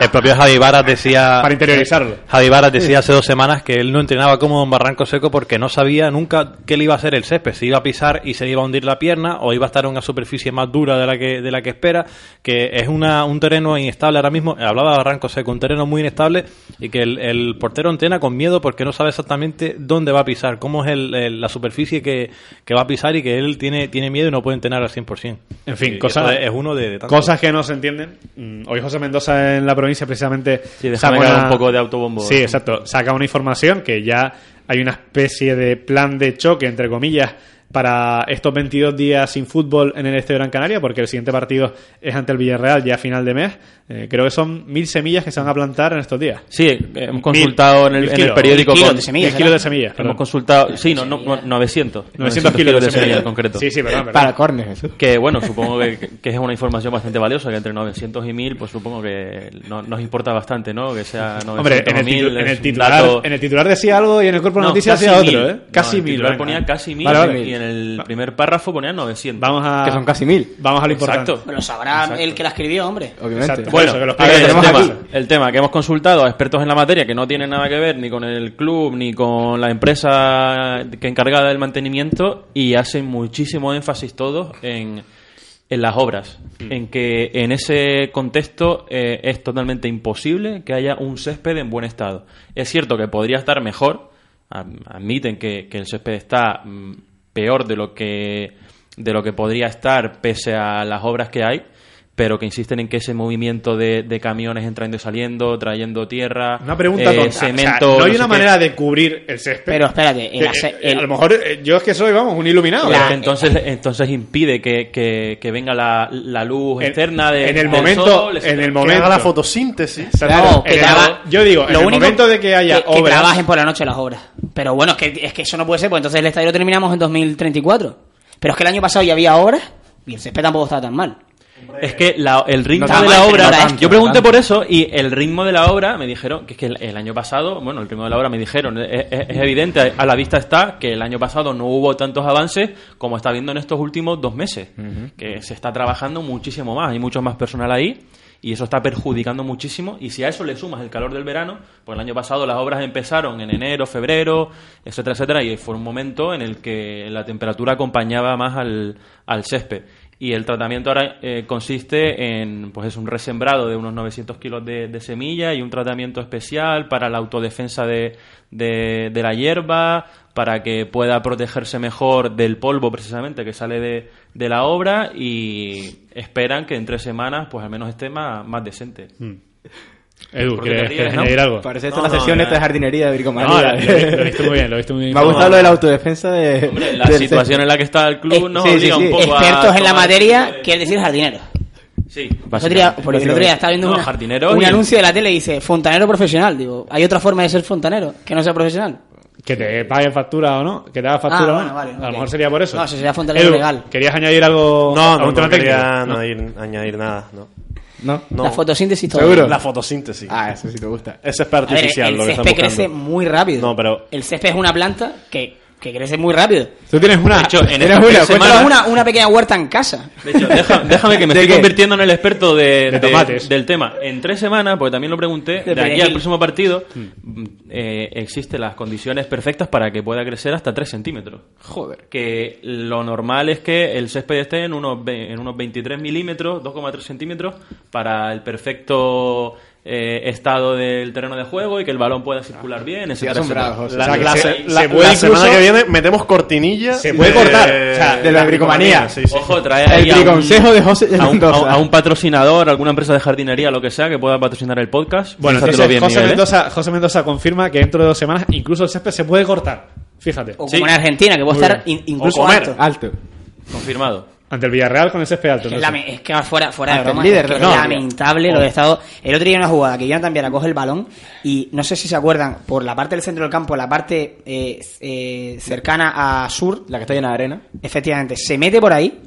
El propio Javi Varas decía Para interiorizarlo. Javi Varas decía hace dos semanas que él no entrenaba cómodo en Barranco Seco porque no sabía nunca qué le iba a hacer el césped, si iba a pisar y se le iba a hundir la pierna o iba a estar en una superficie más dura de la que de la que espera, que es una, un terreno inestable ahora mismo, hablaba de Barranco Seco, un terreno muy inestable y que el, el portero entrena con miedo porque no sabe exactamente dónde va a pisar, cómo es el- el- la superficie que, que va a pisar y que él tiene, tiene miedo y no puede entrenar al 100%. En fin, Y cosas- es uno de, de. Cosas que no se entienden. Mm, Hoy José Mendoza en la provincia precisamente Sí, saca dar un poco de autobombo. Sí, exacto. Saca una información que ya hay una especie de plan de choque, entre comillas, para estos 22 días sin fútbol en el Estadio Gran Canaria, porque el siguiente partido es ante el Villarreal ya a final de mes. Eh, creo que son mil semillas que se van a plantar en estos días. Sí, hemos consultado en el, mil en el kilos, periódico. mil kilos con- de semillas, Mil kilos de semillas. Hemos consultado, sí, no, no, 900. 900 kilos de semillas en concreto. Sí, sí, perdón. perdón. Para córner, Jesús. Que bueno, supongo que, que es una información bastante valiosa, que entre 900 y 1000, pues supongo que no- nos importa bastante, ¿no? Que sea 900 [laughs] Hombre, en el, o 1000. titu- en, el titular, dato- en el titular decía algo y en el cuerpo de No, noticias decía mil. otro, ¿eh? No, Casi el mil. titular venga. ponía casi 1000 Vale, vale. En el primer párrafo ponía 900. Vamos a, Que son casi mil, vamos a lo importante. Exacto. Pero lo sabrá Exacto. el que la escribió, hombre. obviamente. Exacto. Bueno, Eso, que lo a ver, el, tema, el tema que hemos consultado a expertos en la materia que no tienen nada que ver ni con el club ni con la empresa que encargada del mantenimiento y hacen muchísimo énfasis todos en, en las obras, en que en ese contexto eh, es totalmente imposible que haya un césped en buen estado. Es cierto que podría estar mejor, admiten que, que el césped está mm, peor de lo que de lo que podría estar pese a las obras que hay, pero que insisten en que ese movimiento de, de camiones entrando y saliendo, trayendo tierra, Una pregunta eh, tonta. O sea, cemento, no hay una qué. manera de cubrir el césped. Pero espérate, el Que, eh, el- a lo mejor eh, yo es que soy, vamos, un iluminado. ¿eh? que entonces, entonces impide que, que- que venga la, la luz En- externa de, en el del momento- sol, en el Que momento. haga la fotosíntesis. No, que En el- traba- yo digo, en lo el único momento de que haya que, que obras, trabajen por la noche las obras. Pero bueno, es que, es que eso no puede ser, pues entonces el estadio lo terminamos en 2034. Pero es que el año pasado ya había obras y el césped tampoco estaba tan mal. Es que la- el ritmo No de la no obra. tanto, yo pregunté por eso y el ritmo de la obra me dijeron que es que el, el año pasado, bueno, el ritmo de la obra me dijeron, es, es- es evidente, a la vista está que el año pasado no hubo tantos avances como está viendo en estos últimos dos meses. Que se está trabajando muchísimo más, hay mucho más personal ahí. Y eso está perjudicando muchísimo. Y si a eso le sumas el calor del verano, pues el año pasado las obras empezaron en enero, febrero, etcétera, etcétera. Y fue un momento en el que la temperatura acompañaba más al, al césped. Y el tratamiento ahora eh, consiste en pues es un resembrado de unos 900 kilos de, semilla y un tratamiento especial para la autodefensa de, de, la hierba, para que pueda protegerse mejor del polvo precisamente que sale de, de la obra y esperan que en tres semanas pues al menos esté más, más decente. Edu, ¿Por ¿quieres, no? añadir algo? Parece esto No, la no, sesión esta de jardinería de Virgo No, María. lo, lo he visto muy bien, lo he visto muy bien. Me ha gustado lo de la autodefensa de. Hombre, la del situación en la que está el club Eh, nos sí, sí, obliga sí. un poco a Expertos en la materia, quiere decir jardineros. Sí, día, porque el otro día estaba viendo No, una- un y- anuncio de la tele y dice fontanero profesional. Digo, ¿hay otra forma de ser fontanero que no sea profesional? Que te paguen factura o no, que te haga factura Ah, o bueno, no. vale, a lo mejor sería por eso. No, eso sería fontanero Edu, legal. ¿Querías añadir algo? No, no, no quería? No. añadir nada. No. ¿No? No. La fotosíntesis todo. ¿Seguro? La fotosíntesis. Ah, eso sí te gusta. Ese es A ver, artificial el lo que césped crece buscando. muy rápido. No, pero- El césped es una planta que, que crece muy rápido. Tú tienes una... De hecho, en esta una, semana- Pero es una, una pequeña huerta en casa. De hecho, deja- [laughs] déjame que me ¿De estoy qué? convirtiendo en el experto de, De tomates. del tema. En tres semanas, porque también lo pregunté, de, aquí al próximo partido, mm, eh, existen las condiciones perfectas para que pueda crecer hasta 3 centímetros. Joder. Que lo normal es que el césped esté en unos, ve- en unos 23 milímetros, 2,3 centímetros, para el perfecto eh, estado del terreno de juego y que el balón pueda circular bien, etcétera, etcétera. La, O sea, que la se- se- se la- puede la incluso- semana que viene metemos cortinilla. Se puede cortar, o sea, de la bricomanía. Sí, sí. Ojo, trae El briconsejo de José a un, Mendoza. a un patrocinador, alguna empresa de jardinería, lo que sea, que pueda patrocinar el podcast. Bueno, Piénsatelo entonces bien, José, Miguel, ¿eh? Mendoza, José Mendoza confirma que dentro de dos semanas incluso el césped se puede cortar. Fíjate. O Sí. como en Argentina, que puede estar in- incluso. Alto. Confirmado. Ante el Villarreal con césped alto. Es, no es que fuera, fuera de broma, líder es, que la lamentable lo de estado. El otro día una jugada que Jonathan Viera coge el balón y no sé si se acuerdan, por la parte del centro del campo, la parte eh, eh, cercana a sur, La que está llena de arena. efectivamente, se mete por ahí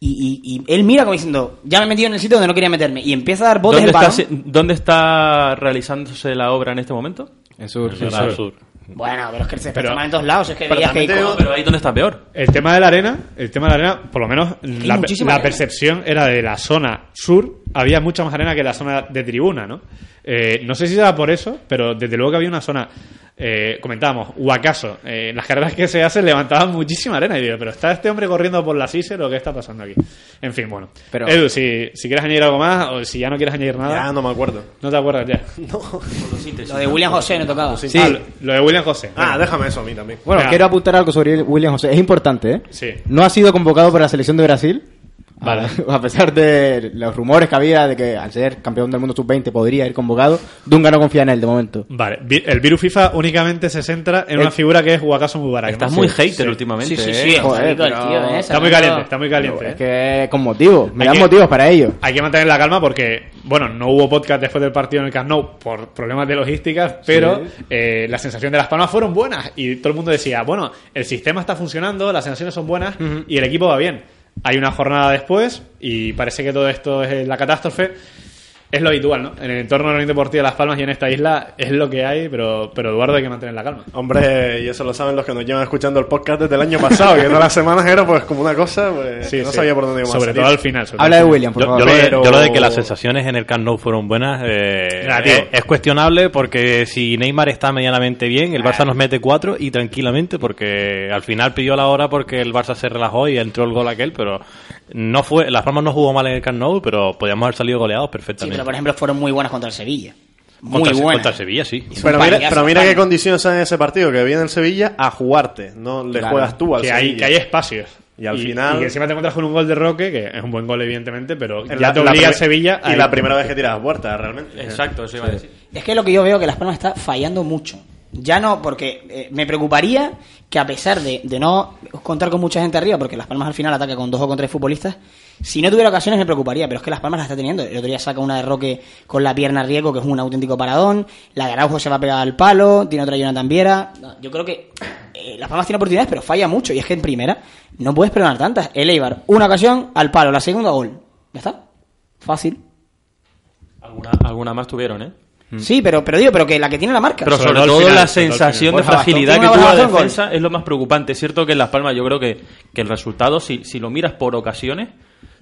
y, y- y él mira como diciendo, ya me he metido en el sitio donde no quería meterme y empieza a dar botes ¿Dónde el está, balón. ¿Dónde está realizándose la obra en este momento? En sur. En el sur. Bueno, pero es que el césped Pero- en todos lados, es que pero veías que digo- Pero ahí donde está peor. El tema de la arena, el tema de la arena, por lo menos la, la percepción era de la zona sur, había mucha más arena que la zona de tribuna, ¿no? Eh, no sé si era por eso, pero desde luego que había una zona, eh, comentábamos, Huacaso, eh, las carreras que se hacen levantaban muchísima arena y digo, pero ¿está este hombre corriendo por la CISER o qué está pasando aquí? En fin, bueno. Pero- Edu, si, si quieres añadir algo más o si ya no quieres añadir nada, Ya no me acuerdo. no te acuerdas ya. [laughs] lo de William José no tocaba. Sí. Ah, lo- lo de William José. Ah, déjame eso a mí también. Bueno, Venga. quiero apuntar algo sobre William José. Es importante, ¿eh? Sí. No ha sido convocado para la selección de Brasil. Vale. A, [laughs] a pesar de los rumores que había de que al ser campeón del mundo sub-20 podría ir convocado, Dunga no confía en él de momento. Vale, el virus FIFA únicamente se centra en una El- figura que es Huacaso Mubarak. Estás ¿no? muy hater sí. últimamente. Sí, sí, ¿eh? sí, Joder, pero- tío, ¿eh? Está muy caliente, está muy caliente. Es ¿eh? que con motivos, me Hay dan que- motivos para ello. Hay que mantener la calma porque, bueno, no hubo podcast después del partido en el Camp Nou por problemas de logística, pero eh, la sensación de Las Palmas fueron buenas y todo el mundo decía, bueno, el sistema está funcionando, las sensaciones son buenas y el equipo va bien. Hay una jornada después y parece que todo esto es la catástrofe. Es lo habitual, ¿no? En el entorno de la Unión Deportiva de Las Palmas y en esta isla es lo que hay, pero, pero Eduardo hay que mantener la calma. Hombre, y eso lo saben los que nos llevan escuchando el podcast desde el año pasado, que todas las semanas era pues como una cosa, pues Sí, que no sí. sabía por dónde íbamos a Sobre salir. todo al final. sobre Habla de William, por Yo, favor. yo lo de, Pero- yo lo de que las sensaciones en el Camp Nou fueron buenas eh, Negativo. es, es cuestionable porque si Neymar está medianamente bien, el Barça nos mete cuatro y tranquilamente porque al final pidió la hora porque el Barça se relajó y entró el gol aquel, pero no fue, Las Palmas no jugó mal en el Camp Nou, pero podíamos haber salido goleados Sí, perfectamente. Pero por ejemplo fueron muy buenas contra el Sevilla. Muy contra, el- buenas. contra el Sevilla, sí. Pero mira, pero qué condiciones hay en ese partido, que viene el Sevilla a jugarte, no le Claro. juegas tú al que hay, Sevilla. que hay espacios. Y al final- Y que encima te encuentras con un gol de Roque, que es un buen gol, evidentemente, pero En ya la- te obliga el Sevilla a Y la primera vez que tiras a puerta, realmente. Exacto, eso iba a decir. Es que lo que yo veo que Las Palmas está fallando mucho. Ya no, porque eh, me preocuparía que a pesar de, de no contar con mucha gente arriba, porque Las Palmas al final ataca con dos o con tres futbolistas, si no tuviera ocasiones me preocuparía, pero es que Las Palmas la está teniendo. El otro día saca una de Roque con la pierna riesgo, que es un auténtico paradón. La de Araujo se va a pegar al palo, tiene otra Jonathan Viera. No, yo creo que eh, Las Palmas tiene oportunidades, pero falla mucho. Y es que en primera no puedes perdonar tantas. El Eibar, una ocasión al palo, la segunda gol. Ya está. Fácil. Alguna, alguna más tuvieron, ¿eh? Sí, pero, pero digo, pero que la que tiene la marca. Pero Sobre sobre, todo final, la sensación de Borja fragilidad que tiene tuvo la defensa es lo más preocupante. Es cierto que en Las Palmas yo creo que, que el resultado, si, si lo miras por ocasiones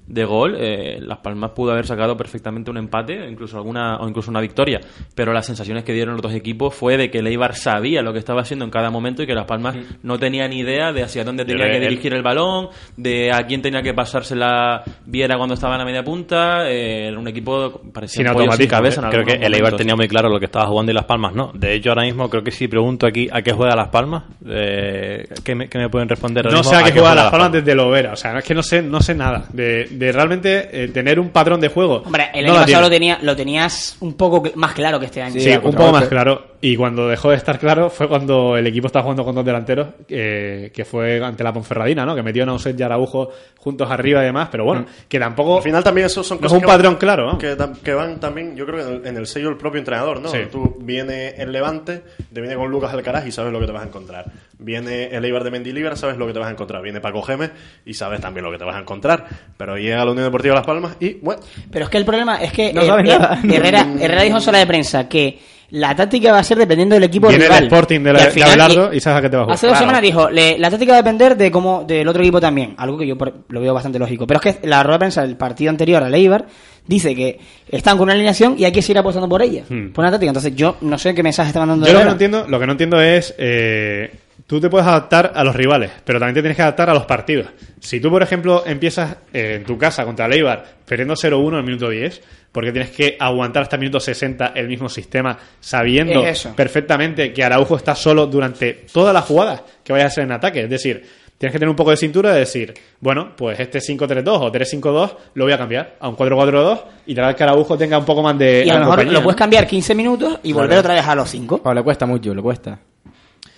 de gol, eh, Las Palmas pudo haber sacado perfectamente un empate, incluso alguna o incluso una victoria. Pero las sensaciones que dieron los dos equipos fue de que el Eibar sabía lo que estaba haciendo en cada momento y que Las Palmas no tenía ni idea de hacia dónde tenía que dirigir el balón, de a quién tenía que pasársela Viera cuando estaba en la media punta. eh, era un equipo parecía Sin pollo cabeza. en Creo que el Eibar tenía muy claro lo que estaba jugando y Las Palmas no. De hecho, ahora mismo creo que si pregunto aquí a qué juega Las Palmas, eh, ¿qué, me, qué me pueden responder? ahora No mismo? sé a qué juega Las Palmas Palmas? desde Lovera. O sea, es que no sé, no sé nada. De, de realmente eh, tener un patrón de juego. Hombre, el No año pasado lo, tenía, lo tenías un poco más claro que este año. Sí, Sí, un poco más claro. Y cuando dejó de estar claro fue cuando el equipo estaba jugando con dos delanteros, eh, que fue ante la Ponferradina, ¿no? Que metió a Nauset y Araujo juntos arriba y demás, pero bueno, que tampoco... Al final también eso son No es un patrón van- claro, ¿no? Que, que van también, yo creo que en el, en el sello del propio entrenador, ¿no? Sí. Tú viene el Levante, te viene con Lucas Alcaraz y sabes lo que te vas a encontrar. Viene el Eibar de Mendilibar, sabes lo que te vas a encontrar. Viene Paco Gemes y sabes también lo que te vas a encontrar. Pero llega la Unión Deportiva Las Palmas y, bueno, Pero es que el problema es que No eh, sabes eh, nada. Herrera, [laughs] Herrera dijo en sala de prensa que la táctica va a ser dependiendo del equipo Viene rival. el Sporting de, la, Y al de final- Abelardo y sabes a qué te va a jugar. Hace dos Claro. semanas dijo, le- la táctica va a depender de cómo del otro equipo también, algo que yo lo veo bastante lógico. Pero es que la rueda de prensa del partido anterior al Eibar dice que están con una alineación y hay que seguir apostando por ella, Hmm. por una táctica. Entonces yo no sé qué mensaje está mandando Yo lo que no entiendo, lo que no entiendo es eh, tú te puedes adaptar a los rivales, pero también te tienes que adaptar a los partidos. Si tú, por ejemplo, empiezas eh, en tu casa contra Leibar perdiendo 0-1 en el minuto 10, porque tienes que aguantar hasta el minuto 60 el mismo sistema, sabiendo Es perfectamente que Araujo está solo durante toda la jugada que vaya a ser en ataque. Es decir, tienes que tener un poco de cintura de decir, bueno, pues este 5-3-2 o 3-5-2 lo voy a cambiar a un 4-4-2 y tratar que Araujo tenga un poco más de Y a lo mejor compañía, lo ¿no? puedes cambiar 15 minutos y volver otra vez a los 5. Pero le cuesta mucho, le cuesta.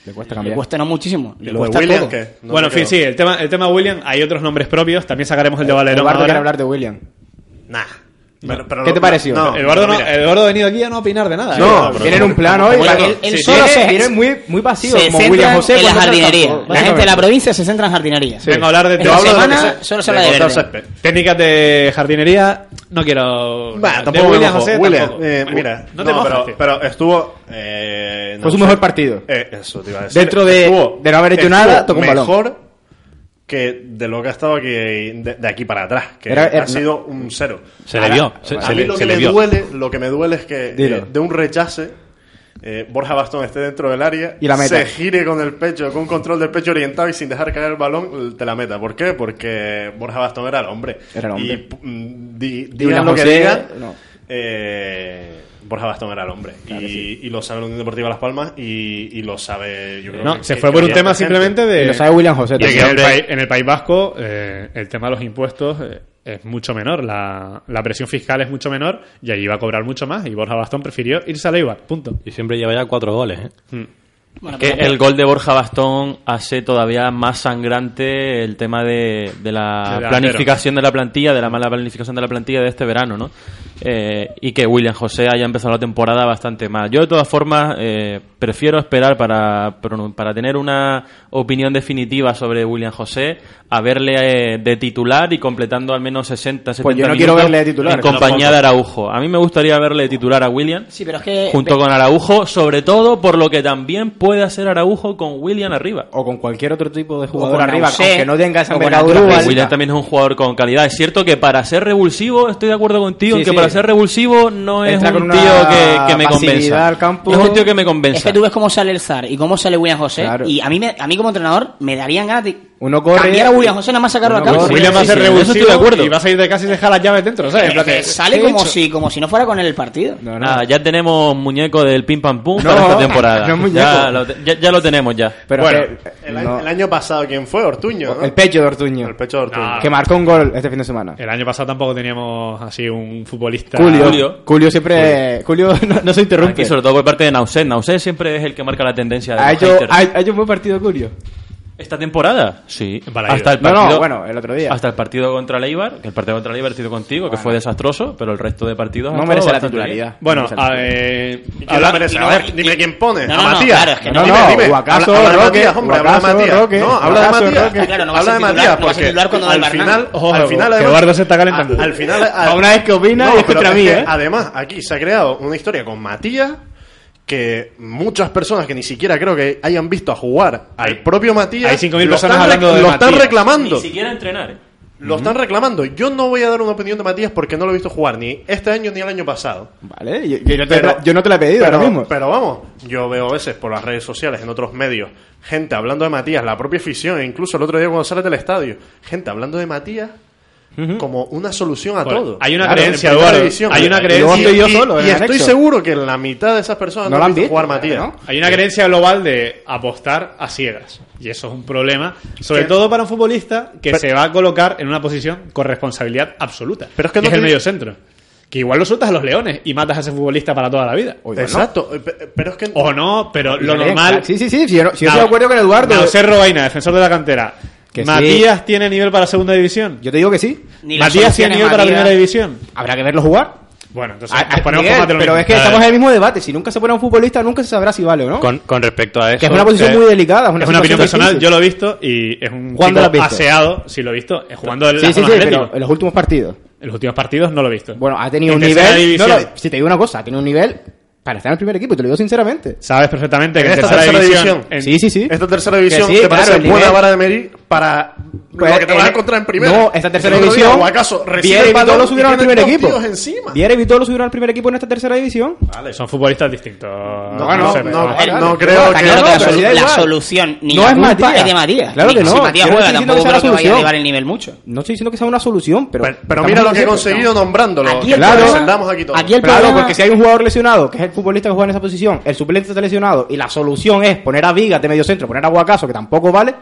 Le cuesta Le cambiar. cuesta no muchísimo. ¿Y Le lo de cuesta William poco. qué? No bueno, en fin, sí, el tema, el tema William, hay otros nombres propios, también sacaremos el de Valerón Eduardo ahora. quiere hablar de William. Nah. Pero- pero ¿Qué te pareció? No, Eduardo, no, ha venido aquí a no opinar de nada. No, ¿eh? tienen un plan hoy. Él- él sí, solo tiene- se- tiene muy, muy pasivo, se como William José. en la jardinería. campo, la gente de la provincia se centra en jardinería. Vengo a hablar de, la hablo de lo semana que sé- solo se de habla de técnicas de jardinería. No quiero. Bah, de tampoco William. José. William, tampoco. eh, mira, no te no, mojas, pero, pero estuvo. Eh, Fue no su mejor partido. Eh, eso te iba a decir. Dentro de- de no haber hecho nada, tocó un balón. mejor que de lo que ha estado aquí de, de aquí para atrás, que Era- era- ha sido un cero. Se le vio, se, a se mí le, lo se que le me vio. duele, lo que me duele es que eh, de un rechace eh, Borja Bastón esté dentro del área, Y la meta. se gire con el pecho, con un control del pecho orientado y sin dejar caer el balón, te la meta. ¿Por qué? Porque Borja Bastón era el hombre. Era el hombre. Y mm, di- William digan lo que José, digan, no. eh, Borja Bastón era el hombre. y, y lo sabe la Unión Deportiva Las Palmas y, y lo sabe. Yo creo No, que- se que- fue que por un tema simplemente de. Y lo sabe William José de que en el, país, en el País Vasco eh, el tema de los impuestos eh, es mucho menor, la, la presión fiscal es mucho menor y allí va a cobrar mucho más y Borja Bastón prefirió irse a Leibar, punto. Y siempre lleva ya cuatro goles. ¿eh? Bueno, Que pero- el gol de Borja Bastón hace todavía más sangrante el tema de, de la planificación de la plantilla, de la mala planificación de la plantilla de este verano, ¿no? Eh, y que William José haya empezado la temporada bastante mal. Yo, de todas formas, eh, prefiero esperar para, para tener una opinión definitiva sobre William José a verle eh, de titular y completando al menos 60, 70 Pues yo no minutos quiero verle de titular. en compañía de Araujo. A mí me gustaría verle de titular a William Sí, pero es que. junto con Araujo, sobre todo por lo que también puede hacer Araujo con William arriba. O con cualquier otro tipo de jugador con arriba, Ausé, aunque no tenga esa envergadura. William también es un jugador con calidad. Es cierto que para ser revulsivo, estoy de acuerdo contigo, Sí, en que sí. para ser revulsivo no es Entra un tío que, que me pasividad convenza. al campo. Es un tío que me convenza. Es que tú ves cómo sale el Zar y cómo sale William José. Claro. Y a mí, me, a mí como entrenador me darían ganas de Uno corre- cambiar a William José nada más sacarlo al campo. corre- William va a sí, ser sí, revulsivo estoy de acuerdo. y va a salir de casa y dejar las llaves dentro, ¿sabes? Que sale ¿qué he como hecho? si, como si no fuera con él el partido. No, no. Nada, ya tenemos muñeco del pim pam pum No, para esta temporada. [laughs] no es muñeco. ya, lo, ya, ya lo tenemos ya. Pero Bueno, que, El, no. año, el año pasado, ¿quién fue? Ortuño, ¿no? El pecho de Ortuño. El pecho de Ortuño. No. Que marcó un gol este fin de semana. El año pasado tampoco teníamos así un futbolista. Julio. Julio. Julio, siempre. Julio [laughs] no, no se interrumpe. Aquí, sobre todo por parte de Nauset. Nauset siempre es el que marca la tendencia de ¿Ha hecho, ha hecho un buen partido Julio? ¿Esta temporada? Sí. Hasta el No, partido, no, bueno, el otro día. Hasta el partido contra Leibar, que el partido contra Leibar ha sido contigo, que fue desastroso, pero el resto de partidos No merece la bien. titularidad. Bueno, No a, eh, ¿Y quién habla- merece? no- ver, dime quién pone. No, a no, no, Matías. claro, es que No, Dime, no, dime. o acaso habla, habla de Matías, hombre, habla de Matías. Roque, no, habla de Matías. Claro, no habla de no porque al final, al final, Eduardo se está calentando. Al final, A una vez que opina y es contra mí, ¿eh? Además, aquí se ha creado una historia con Matías que muchas personas que ni siquiera creo que hayan visto a jugar al Hay- propio Matías hay 5.000 lo personas están hablando de lo están reclamando. Ni siquiera entrenar. ¿eh? Lo están reclamando. Yo no voy a dar una opinión de Matías porque no lo he visto jugar ni este año ni el año pasado. Vale, yo, yo no te, Pero- yo no te la he pedido pero, ahora mismo. pero vamos, yo veo a veces por las redes sociales, en otros medios, gente hablando de Matías, la propia afición, e incluso el otro día cuando sales del estadio, gente hablando de Matías como una solución a Bueno, todo. hay una Claro, creencia, Eduardo, división. hay una Y creencia- yo y- solo, estoy seguro que la mitad de esas personas No no, lo han visto visto, jugar Matías. ¿no? Hay una creencia global de apostar a ciegas. Y eso es un problema, sobre ¿Qué? todo para un futbolista que Pero- se va a colocar en una posición con responsabilidad absoluta. Pero es que no es el medio centro. Que igual lo sueltas a los leones y matas a ese futbolista para toda la vida. No. Exacto, eh, pe- pero es que O no, pero lo normal. Sí, sí, sí. Si yo, no- si yo Nau- estoy de acuerdo con Eduardo. Nauser Robaina, defensor de la cantera. Que sí. ¿Matías tiene nivel para segunda división? Yo te digo que sí. Ni ¿Matías tiene nivel para Matías. primera división? Habrá que verlo jugar. Bueno, entonces Ah, nos ponemos Miguel, pero mismo. es que A ver. estamos en el mismo debate. Si nunca se pone a un futbolista, nunca se sabrá si vale o no. Con, con respecto a eso. que es una posición eh, muy delicada. Es una, Es una opinión personal, difícil. yo lo he visto y es un ¿Cuándo lo has chico aseado, sí lo he visto, eh, jugando Sí, sí, sí, pero en los últimos partidos. En los últimos partidos no lo he visto. Bueno, ha tenido En un nivel. división. No, no, si te digo una cosa, ha tenido un nivel para estar en el primer equipo, y te lo digo sinceramente. Sabes perfectamente que En esta tercera, tercera división... división. en- Sí, sí, sí. esta tercera división Que sí, te claro, parece buena nivel- vara de medir para Pues, lo que te vas a encontrar en primera. No, esta tercera otro día, división. Guacaso recibe Viera y Vitolo y subieron al primer equipo. Viera y Vitolo subieron al primer equipo en esta tercera división. Vale. Son futbolistas distintos. No, no, sé, no, pero- no, No, creo que... no, la, la solución ni No la es culpa Matías. es de Matías. Claro que no. Si Matías no juega, estoy diciendo tampoco que sea creo que vaya a elevar el nivel mucho. No estoy diciendo que sea una solución, pero. Pero, mira lo que he conseguido nombrándolo. Aquí el lo problema- el problema- porque si hay un jugador lesionado, que es el futbolista que juega en esa posición, el suplente está lesionado y la solución es poner a Vigas de medio centro, poner a Guacaso, que tampoco vale,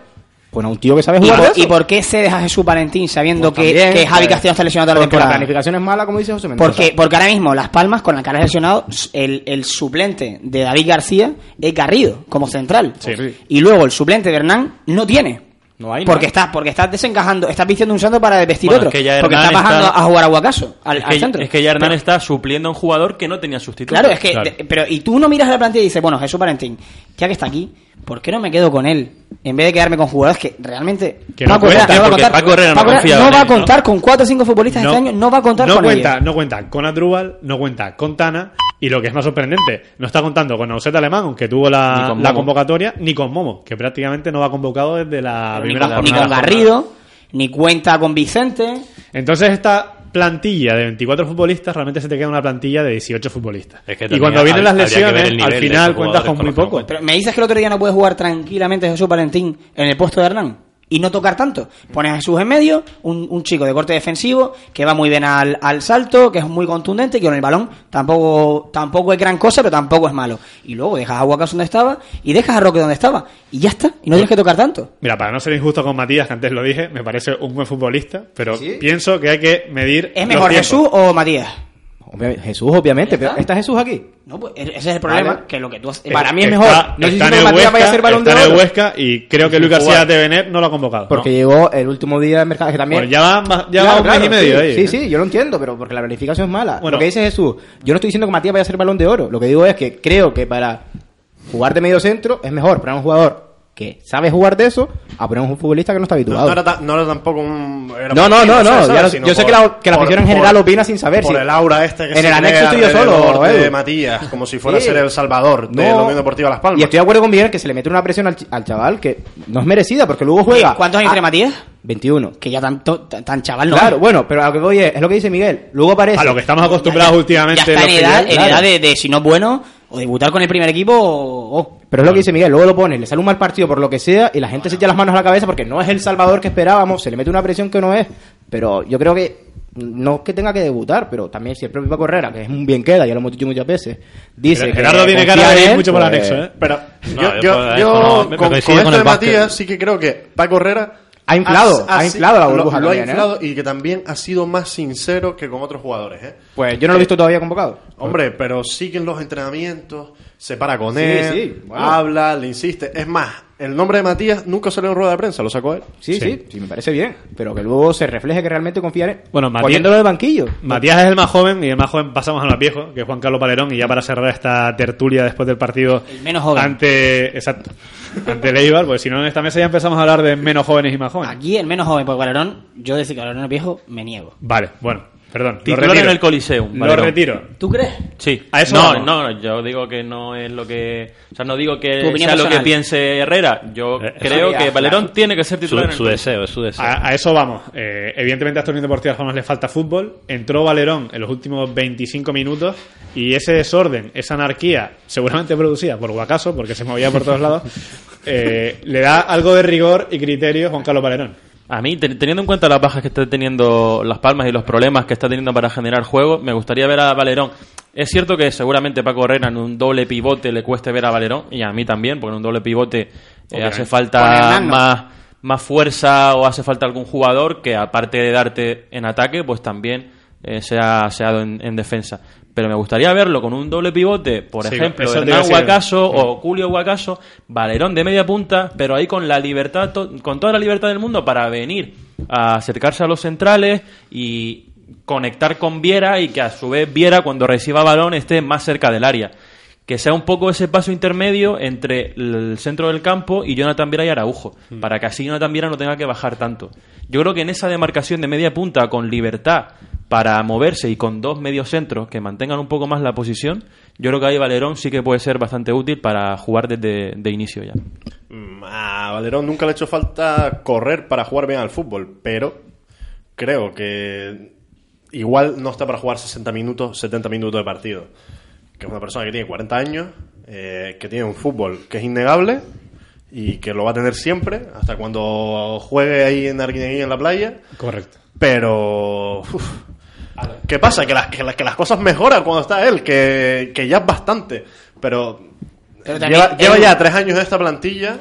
pues a un tío que sabe ¿Y jugar de por, eso. ¿Y por qué cedes a Jesús Valentín sabiendo Pues que, también, que Javi pues, Castillo está lesionado toda la Porque la temporada? planificación es mala, como dice José Mendoza. Porque, porque ahora mismo Las Palmas, con la cara lesionado, el, el suplente de David García es Garrido, como central. Sí. Y luego el suplente de Hernán no tiene. No hay, no porque hay. estás, porque estás desencajando, estás vistiendo un santo para vestir Bueno, otro. es que ya porque estás bajando está- a jugar a Guacaso, al, Es al que, centro. es que ya Hernán está supliendo a un jugador que no tenía sustituto. Claro, es que, Claro. de- pero y tú no miras la plantilla y dices, bueno, Jesús Valentín, ya que está aquí, ¿por qué no me quedo con él? En vez de quedarme con jugadores que realmente Que no cuentan, no va a porque contar, Paco Herrera no Paco Herrera confiaba no en va a contar con cuatro o cinco futbolistas este año, no va a contar no con cuenta, ellos. No cuenta con Adrubal, no cuenta con Tana y lo que es más sorprendente, no está contando con Nauset Alemán, aunque tuvo Ni la, con convocatoria, ni con Momo, que prácticamente no va convocado desde la ni, primera con, ni jornada. con Garrido, ni cuenta con Vicente. Entonces esta plantilla de 24 futbolistas realmente se te queda una plantilla de 18 futbolistas. Es que y cuando vienen las lesiones, al final cuentas con muy poco. Pero me dices que el otro día no puede jugar tranquilamente Jesús Valentín en el puesto de Hernán y no tocar tanto. Pones a Jesús en medio, un, un chico de corte defensivo que va muy bien al, al salto, que es muy contundente, que con el balón tampoco tampoco es gran cosa, pero tampoco es malo. Y luego dejas a Guacas donde estaba y dejas a Roque donde estaba. Y ya está, y no tienes que tocar tanto. Mira, para no ser injusto con Matías, que antes lo dije, me parece un buen futbolista, pero Sí. pienso que hay que medir. ¿Es mejor. Jesús o Matías? Obviamente, Jesús, obviamente, ¿Ya pero está? ¿está Jesús aquí? No, pues ese es el problema, Vale. que lo que tú has- Para mí es Está- mejor. No estoy está diciendo en que el Matías vaya a Huesca, ser balón de está en oro. Huesca y creo que Luis García de Benet no lo ha convocado. Porque ¿no? llegó el último día de mercado, que también... Pues ya va, ya Claro, va un claro, mes y medio sí, ahí. Sí, ¿eh? sí, yo lo entiendo, pero porque la planificación es mala. Bueno. lo que dice Jesús, yo no estoy diciendo que Matías vaya a ser balón de oro. Lo que digo es que creo que para jugar de medio centro es mejor poner a un jugador que sabe jugar de eso a poner a un futbolista que no está No, habituado. no era, ta- no era tampoco un... era No, no, no, no, yo sé por- que la- que la por- afición en por- general opina sin saber Por si- el aura este que En se el anexo estoy yo solo, de. Matías, como si fuera a ser el salvador de No. la Unión Deportiva Las Palmas. Y estoy de acuerdo con Miguel que se le mete una presión al, ch- al chaval que no es merecida porque luego juega. ¿Cuántos años tiene Matías? 21. Que ya tan, to- tan, tan chaval no Claro, bueno, pero a lo que voy es, es lo que dice Miguel. Luego aparece. A lo que estamos acostumbrados Ya- últimamente. Ya está en edad de, de, si no es bueno, o debutar con el primer equipo o... Pero es lo que dice Miguel, luego lo pone, le sale un mal partido por lo que sea y la gente se echa las manos a la cabeza porque no es el salvador que esperábamos, se le mete una presión que no es. Pero yo creo que no es que tenga que debutar, pero también si el propio Paco Herrera, que es un bien queda, ya lo hemos dicho muchas veces, dice Pero que Gerardo tiene cara de ir mucho por el pues, anexo, ¿eh? Pero No, yo, yo yo, por- yo no, con, con esto con de. Matías sí que creo que Paco Herrera Ha inflado, ha inflado la lo- burbuja lo, ha ¿eh? inflado y que también ha sido más sincero que con otros jugadores, ¿eh? Pues yo no lo he visto todavía convocado. Hombre, pero sí que en los entrenamientos se para con Sí, él, sí, bueno. habla, le insiste. Es más, el nombre de Matías nunca salió en rueda de prensa, lo sacó él. Sí, sí, sí, me parece bien, pero que luego se refleje que realmente confía en él. Bueno, Matías- poniéndolo de banquillo. Matías es el más joven y el más joven pasamos al más viejo, que es Juan Carlos Palerón. Y ya para cerrar esta tertulia después del partido El menos joven. ante exacto ante el Eibar, pues si no en esta mesa ya empezamos a hablar de menos jóvenes y más jóvenes. Aquí el menos joven, porque Valerón, yo decir que Valerón es viejo, me niego. Vale, bueno, perdón. lo Titular retiro. en el Coliseum. Lo retiro. ¿Tú crees? Sí. A eso no, vamos. no, yo digo que no es lo que... O sea, no digo que sea lo que piense Herrera. Yo Eh, creo que Valerón claro. tiene que ser Su, titular en el su deseo, es su deseo. A, a eso vamos. Eh, evidentemente a esta Unión Deportiva Palmas le falta fútbol. Entró Valerón en los últimos 25 minutos y ese desorden, esa anarquía, seguramente producida por Guacaso, porque se movía por todos lados, [laughs] eh, le da algo de rigor y criterio a Juan Carlos Valerón. A mí, te- teniendo en cuenta las bajas que está teniendo Las Palmas y los problemas que está teniendo para generar juego, me gustaría ver a Valerón. Es cierto que seguramente Paco Herrera en un doble pivote le cueste ver a Valerón, y a mí también, porque en un doble pivote eh, hace falta más, más fuerza o hace falta algún jugador que aparte de darte en ataque, pues también eh, sea, sea en, en defensa. Pero me gustaría verlo con un doble pivote, por Sí, ejemplo, Hernán. Guacaso o Julio Guacaso, Valerón de media punta, pero ahí con la libertad, con toda la libertad del mundo para venir a acercarse a los centrales y conectar con Viera y que a su vez Viera cuando reciba balón esté más cerca del área. Que sea un poco ese paso intermedio entre el centro del campo y Jonathan Viera y Araujo, Mm. para que así Jonathan Viera no tenga que bajar tanto. Yo creo que en esa demarcación de media punta con libertad para moverse y con dos mediocentros que mantengan un poco más la posición, yo creo que ahí Valerón sí que puede ser bastante útil para jugar desde de inicio ya. Mm, A Valerón nunca le ha hecho falta correr para jugar bien al fútbol, pero creo que igual no está para jugar 60 minutos, 70 minutos de partido. Que es una persona que tiene 40 años, eh, que tiene un fútbol que es innegable y que lo va a tener siempre, hasta cuando juegue ahí en Arguineguín en la playa. Correcto. Pero. uf, ¿Qué pasa? Que las, que, las, que las cosas mejoran cuando está él, que, que ya es bastante. Pero. Lleva, lleva ya tres años en esta plantilla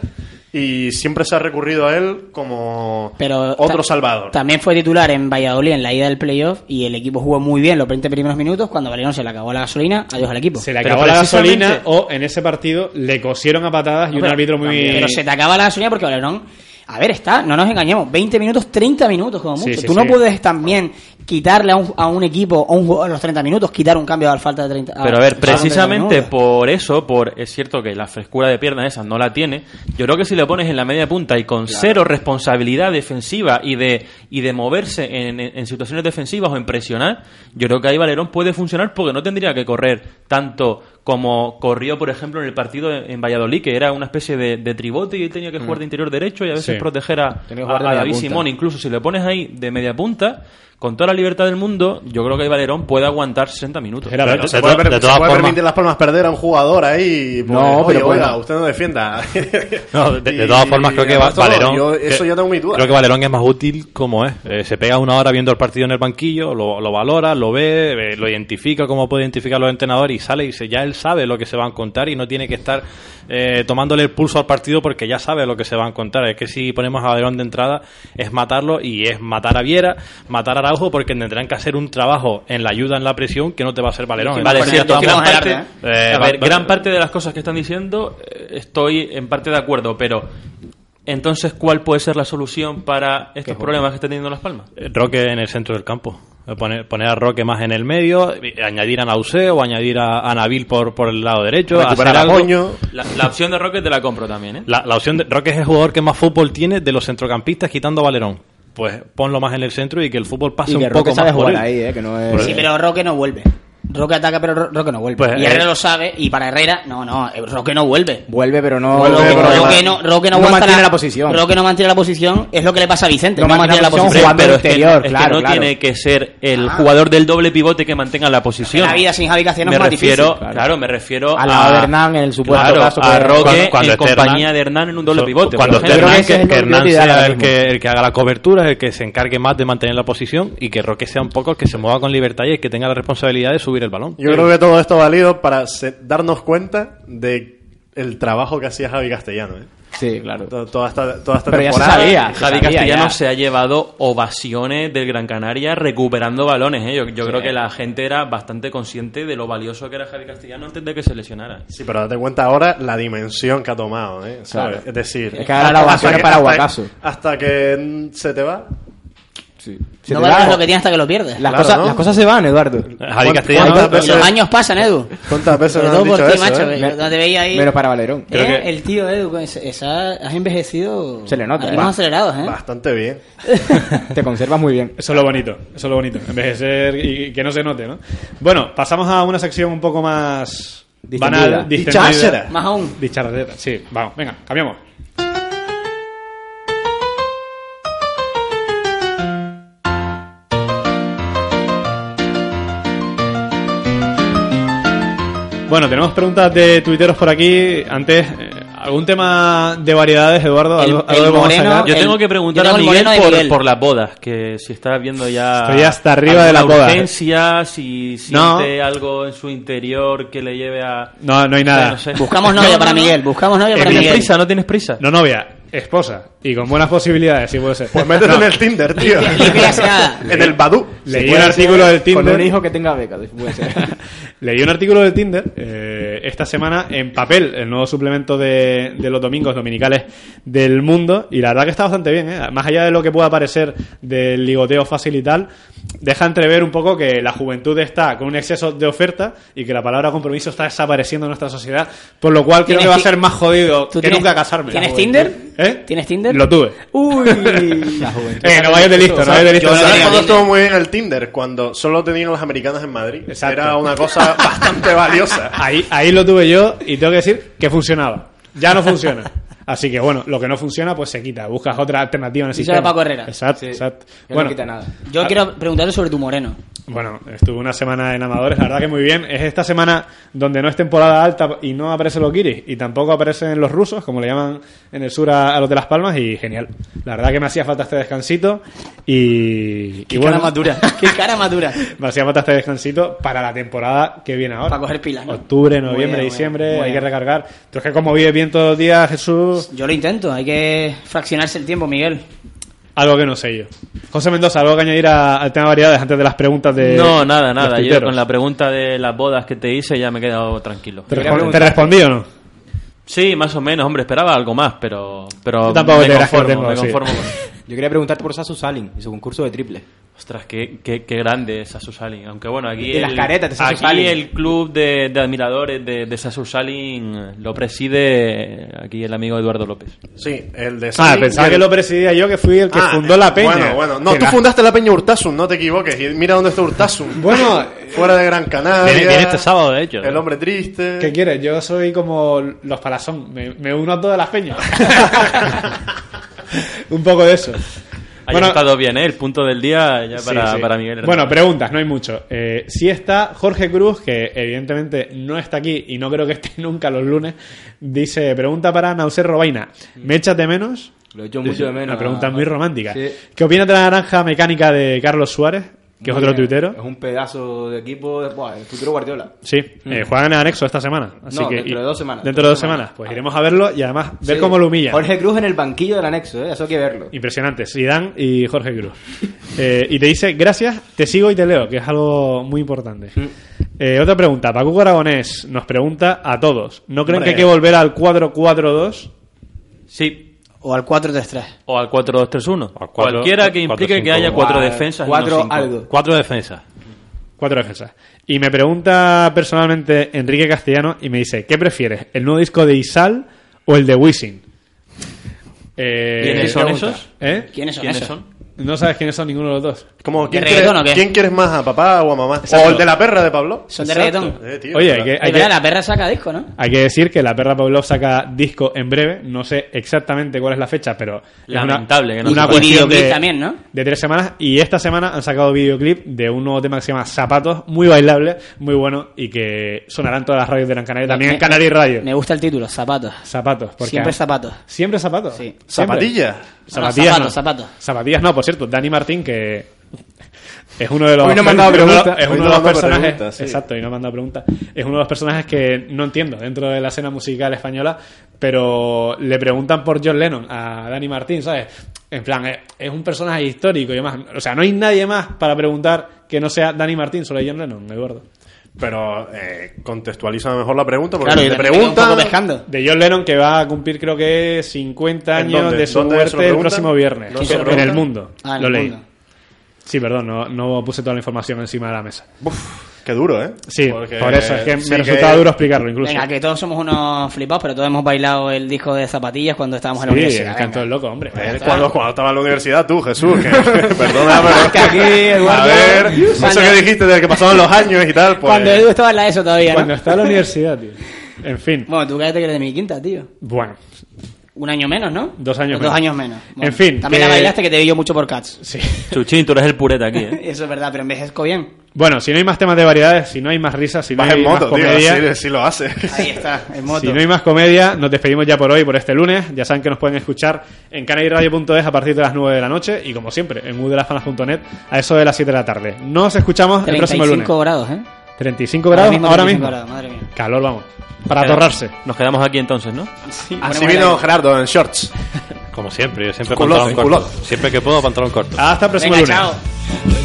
y siempre se ha recurrido a él como Pero otro ta- salvador. También fue titular en Valladolid en la ida del playoff y el equipo jugó muy bien los 20 primeros minutos. Cuando Valerón se le acabó la gasolina, adiós al equipo. Se le Pero acabó la gasolina o en ese partido le cosieron a patadas y un árbitro muy... también. Pero se te acaba la gasolina porque Valerón. A ver, está, no nos engañemos, 20 minutos, 30 minutos como Sí, mucho. sí, Tú no sí. puedes también quitarle a un, a un equipo o un los 30 minutos, quitar un cambio a la falta de 30 Pero a ver, 30 precisamente por eso, por es cierto que la frescura de piernas esa no la tiene, yo creo que si le pones en la media punta y con cero responsabilidad defensiva y de y de moverse en, en- en situaciones defensivas o en presionar, yo creo que ahí Valerón puede funcionar porque no tendría que correr tanto como corrió, por ejemplo, en el partido en, Valladolid, que era una especie de, de tribote y él tenía que jugar de interior derecho y a veces Sí. proteger a, David punta. Simón. Incluso si le pones ahí de media punta, con toda la libertad del mundo, yo creo que Valerón puede aguantar 60 minutos. Era Pero verdad. se de puede, de se todas puede formas- permitir las palmas perder a un jugador ahí. pues, No, oye, pero oiga, bueno. usted no defienda. [laughs] No, de, todas formas creo que Valerón yo- eso que- yo tengo mi duda. creo que Valerón es más útil como es Eh, se pega una hora viendo el partido en el banquillo lo, lo valora lo ve eh, lo identifica como puede identificar los entrenadores y sale y dice ya él sabe lo que se va a encontrar y no tiene que estar eh, tomándole el pulso al partido porque ya sabe lo que se va a encontrar es que si ponemos a Valerón de entrada es matarlo y es matar a Viera matar a Araujo porque tendrán que hacer un trabajo en la ayuda en la presión que no te va a hacer Valerón Vale, Bueno, cierto. Gran parte, arte, eh, a ver, gran parte de las cosas que están diciendo eh, estoy en parte de acuerdo, pero entonces, ¿cuál puede ser la solución para estos problemas que están teniendo Las Palmas? Eh, Roque en el centro del campo. Poner, poner a Roque más en el medio, añadir a Nausé o añadir a, a Nabil por, por el lado derecho. Hacer a algo. La, la opción de Rocket te la compro también, ¿eh? La, la opción de Roque es el jugador que más fútbol tiene de los centrocampistas quitando a Valerón. Pues ponlo más en el centro y que el fútbol pase Y que un poco Roque sabe más por jugar él. ahí, eh, que no es... Por Sí, pero Roque no vuelve. Roque ataca, pero Ro- Roque no vuelve. Pues, y Herrera eh, lo sabe, y para Herrera, no, no, eh, Roque no vuelve. Vuelve, pero no... Vuelve, Roque, pero Roque no- no, Roque no, no mantiene la posición. Roque no mantiene la posición, es lo que le pasa a Vicente. No, No mantiene la posición. posición, jugando pero es que, exterior, es que claro, no claro. tiene que ser el jugador del doble pivote que mantenga la posición. La vida sin Javi Castellano me es más refiero, difícil, claro. claro. me refiero a, de Hernán, en el supuesto claro, caso a que- Roque Cuando- cuando en esté compañía Hernán- de Hernán en un doble pivote. Cuando que Hernán, que, que sea que, el que haga la cobertura, el que se encargue más de mantener la posición y que Roque sea un poco el que se mueva con libertad y el que tenga la responsabilidad de subir el balón. Yo creo que todo esto ha valido para se- darnos cuenta de el trabajo que hacía Javi Castellano. ¿eh? Sí, claro. To- Toda esta, toda esta Pero ya se temporada. sabía. Javi sabía Castellano ya. se ha llevado ovaciones del Gran Canaria recuperando balones. ¿eh? Yo, yo creo que la gente era bastante consciente de lo valioso que era Javi Castellano antes de que se lesionara. Sí, pero date cuenta ahora la dimensión que ha tomado, ¿eh? ¿Sabes? Claro. Es decir, Es que ahora la ovación para hasta- Guacaso. Hasta que se te va. Sí. No valoras va- lo que tienes hasta que lo pierdes. las, Claro, cosas, ¿no? las cosas se van, Eduardo. Javi ¿Cuántas- Castellano cuántas Y veces- los años pasan, Edu. ¿Cuántas veces nos han dicho ti, eso, macho. eh? que no te veía ahí. Menos para Valerón. Eh, que- El tío Edu, esa, has envejecido. Se le nota, eh. Va. acelerados, ¿eh? Bastante bien. [laughs] Te conservas muy bien. Eso es lo bonito, eso es lo bonito. Envejecer y que no se note, ¿no? Bueno, pasamos a una sección un poco más Distendida. banal, distendida. Dicharachera. Más aún. Dicharachera, sí. Vamos, venga, cambiamos. Bueno, tenemos preguntas de tuiteros por aquí. Antes, eh, ¿algún tema de variedades, Eduardo? El- ¿Algo, algo el vamos a sacar? Yo El- tengo que preguntar a Miguel por, Miguel. por las bodas, que si está viendo ya... Estoy hasta arriba de las bodas. urgencia, si No. siente algo en su interior que le lleve a... No, no hay nada. No sé. Buscamos novia para Miguel, buscamos novia ¿No para tienes Miguel. prisa? ¿No tienes prisa? No novia, esposa. Y con buenas posibilidades, sí puede ser. Pues métete No, en el Tinder, tío. Nada. en el Badu. Leí un artículo del Tinder. Con un hijo que tenga beca, puede ser. [laughs] Leí un artículo del Tinder eh, esta semana en papel, el nuevo suplemento de, de los domingos dominicales del mundo, y la verdad que está bastante bien, ¿eh? más allá de lo que pueda parecer del ligoteo fácil y tal, deja entrever un poco que la juventud está con un exceso de oferta y que la palabra compromiso está desapareciendo en nuestra sociedad, por lo cual creo ¿Tienes que va a ser más jodido ¿Tú que tienes- nunca casarme. ¿Tienes Tinder? Juventud. ¿Eh? ¿Tienes Tinder? Lo tuve. Uy. [laughs] Eh, no vayas de listo, no vayas de listo. Yo no ¿Sabes cuando estuvo muy bien el Tinder? Cuando solo tenían los americanos en Madrid. Exacto. Era una cosa [laughs] bastante valiosa. Ahí, ahí lo tuve yo y tengo que decir que funcionaba. Ya no funciona. Así que bueno, lo que no funciona pues se quita. Buscas otra alternativa en el Díselo sistema. Herrera. Exacto, Sí, exacto. no Bueno, quita nada. Yo quiero preguntarte sobre tu moreno. Bueno, estuve una semana en Amadores, la verdad que muy bien. Es esta semana donde no es temporada alta y no aparecen los guiris y tampoco aparecen los rusos, como le llaman en el sur a, a los de Las Palmas, y genial. La verdad que me hacía falta este descansito y, y Qué bueno, cara más dura. Qué cara más dura. [laughs] me hacía falta este descansito para la temporada que viene ahora. Para coger pilas, ¿no? Octubre, noviembre, diciembre, hay que recargar. Tú es que como vives bien todos los días, Jesús, Yo lo intento, hay que fraccionarse el tiempo, Miguel. Algo que no sé yo. José Mendoza, algo que añadir a- al tema de variedades antes de las preguntas de No, nada, nada. Yo con la pregunta de las bodas que te hice ya me he quedado tranquilo. ¿Te, Quería respon- preguntar- ¿Te respondí o no? Sí, más o menos, hombre, esperaba algo más, pero, pero Yo tampoco me conformo, tengo, me sí. conformo con- Yo quería preguntarte por Sasu Salin y su concurso de triple. Ostras, qué, qué, qué grande es Sasu Salin. Aunque bueno, aquí, De las caretas de Sasu aquí Salin. el club de, de admiradores de, de Sasu Salin lo preside aquí el amigo Eduardo López. Sí, el de Ah, Salin pensaba y el- que lo presidía yo, que fui el que Ah, fundó la peña. Bueno, bueno. No, tú la- fundaste la peña Urtasun, no te equivoques. Y mira dónde está Urtasun. [laughs] Bueno, Fuera de Gran Canaria. Viene, viene este sábado, de hecho. El hombre triste. ¿Qué quieres? Yo soy como los palazón. Me, me uno a todas las peñas. [laughs] Un poco de eso. Ha Bueno, estado bien, ¿eh? El punto del día ya para, sí. para Miguel. Hernández. Bueno, preguntas, no hay mucho. Eh, si está Jorge Cruz, que evidentemente no está aquí y no creo que esté [laughs] nunca los lunes, dice, pregunta para Nauser Robaina. ¿Me echas de menos? Lo he hecho mucho de menos. Una pregunta muy romántica. Sí. ¿Qué opinas de la naranja mecánica de Carlos Suárez? Que es otro bien. tuitero. Es un pedazo de equipo. de- Buah, el futuro Guardiola. Sí, eh, juegan en el anexo esta semana. Así Mm. No, que, dentro de dos semanas. Dentro de dos semanas. Pues iremos a verlo y además ver Sí. cómo lo humilla. Jorge Cruz en el banquillo del anexo, ¿eh? Eso hay que verlo. Impresionante. Zidane y Jorge Cruz. [laughs] Eh, y te dice, gracias, te sigo y te leo, que es algo muy importante. Mm. Eh, otra pregunta. Paco Aragonés nos pregunta a todos. ¿No creen Hombre. que hay que volver al 4-4-2? Sí. O al 4-3-3. O al 4-2-3-1. O al cuatro- Cualquiera que implique cinco, que haya cuatro defensas. cuatro no algo. Cuatro defensas. Cuatro defensas. Y me pregunta personalmente Enrique Castellano y me dice, ¿qué prefieres? ¿El nuevo disco de Isal o el de Wisin? Eh, ¿Quiénes son esos? ¿Eh? ¿Quiénes son ¿Quiénes esos? son? No sabes quiénes son ninguno de los dos. Como, ¿quién, ¿De quieres, reggaetón o qué? ¿Quién quieres más, a papá o a mamá? Exacto. O el de la perra de Pablo. Son de Exacto. reggaetón. Eh, tío, Oye, hay que, Es hay verdad, que- la perra saca disco, ¿no? Hay que decir que la Perra Pavlov saca disco en breve, no sé exactamente cuál es la fecha, pero es Lamentable una, que no una cuestión videoclip de, también, ¿no? de tres semanas y esta semana han sacado videoclip de un nuevo tema que se llama Zapatos, muy bailable, muy bueno y que sonará en todas las radios de Gran Canaria, también en Me- Canary Radio. Me gusta el título, zapatos. Zapatos, porque Siempre zapatos. siempre zapatos. Sí. Siempre. Zapatillas. No. Zapatillas no, por cierto, Dani Martín que es uno de los Hoy no me han dado es uno- preguntas. es Hoy uno no de los me han dado personajes sí. exacto y no me han dado preguntas es uno de los personajes que no entiendo dentro de la escena musical española pero le preguntan por John Lennon a Dani Martín sabes en plan es, es un personaje histórico y demás o sea no hay nadie más para preguntar que no sea Dani Martín solo John Lennon Eduardo Pero eh, contextualiza mejor la pregunta porque Claro, te pescando. de John Lennon que va a cumplir creo que 50 ¿En años dónde? de su ¿Dónde se lo muerte el próximo viernes. ¿Dónde se lo en el mundo. Ah, en lo el leí. mundo. sí perdón no, no puse toda la información encima de la mesa Qué duro, ¿eh? Sí, Porque por eso es que sí me resultaba duro explicarlo incluso. Venga, que todos somos unos flipados, pero todos hemos bailado el disco de zapatillas cuando estábamos en la Sí, universidad. el canto del loco, hombre. Eh, Cuando, cuando estaba en la universidad, tú, Jesús, que, [laughs] perdona, pero Que aquí, Eduardo, a ver, eso que dijiste de que pasaban los años y tal, pues, Cuando Edu estaba en la ESO todavía, ¿no? Cuando está en la universidad, tío. En fin, Bueno, tú cállate que eres de mi quinta, tío. bueno, Un año menos, ¿no? Dos años Dos menos. años menos. En fin, También que- la bailaste que te vi yo mucho por Cats. sí. [laughs] Chuchín, tú eres el pureta aquí, ¿eh? [laughs] Eso es verdad, pero envejezco bien. Bueno, si no hay más temas de variedades, si no hay más risas, si no vas hay en moto, más tío, comedia, así, sí lo hace. Ahí está, en moto. si no hay más comedia, nos despedimos ya por hoy, por este lunes. Ya saben que nos pueden escuchar en canaliradio.es a partir de las 9 de la noche y como siempre, en udelafanas.net a eso de las 7 de la tarde. Nos escuchamos el próximo lunes. 35 grados, ¿eh? 35 grados mismo ahora 35 mismo. grados, madre mía. Calor, vamos. Para atorrarse. Nos quedamos aquí entonces, ¿no? Sí, Así vino. Gerardo en shorts. Como siempre, yo siempre pantalón corto. Siempre que puedo, pantalón corto. Hasta el próximo Venga, lunes. chao.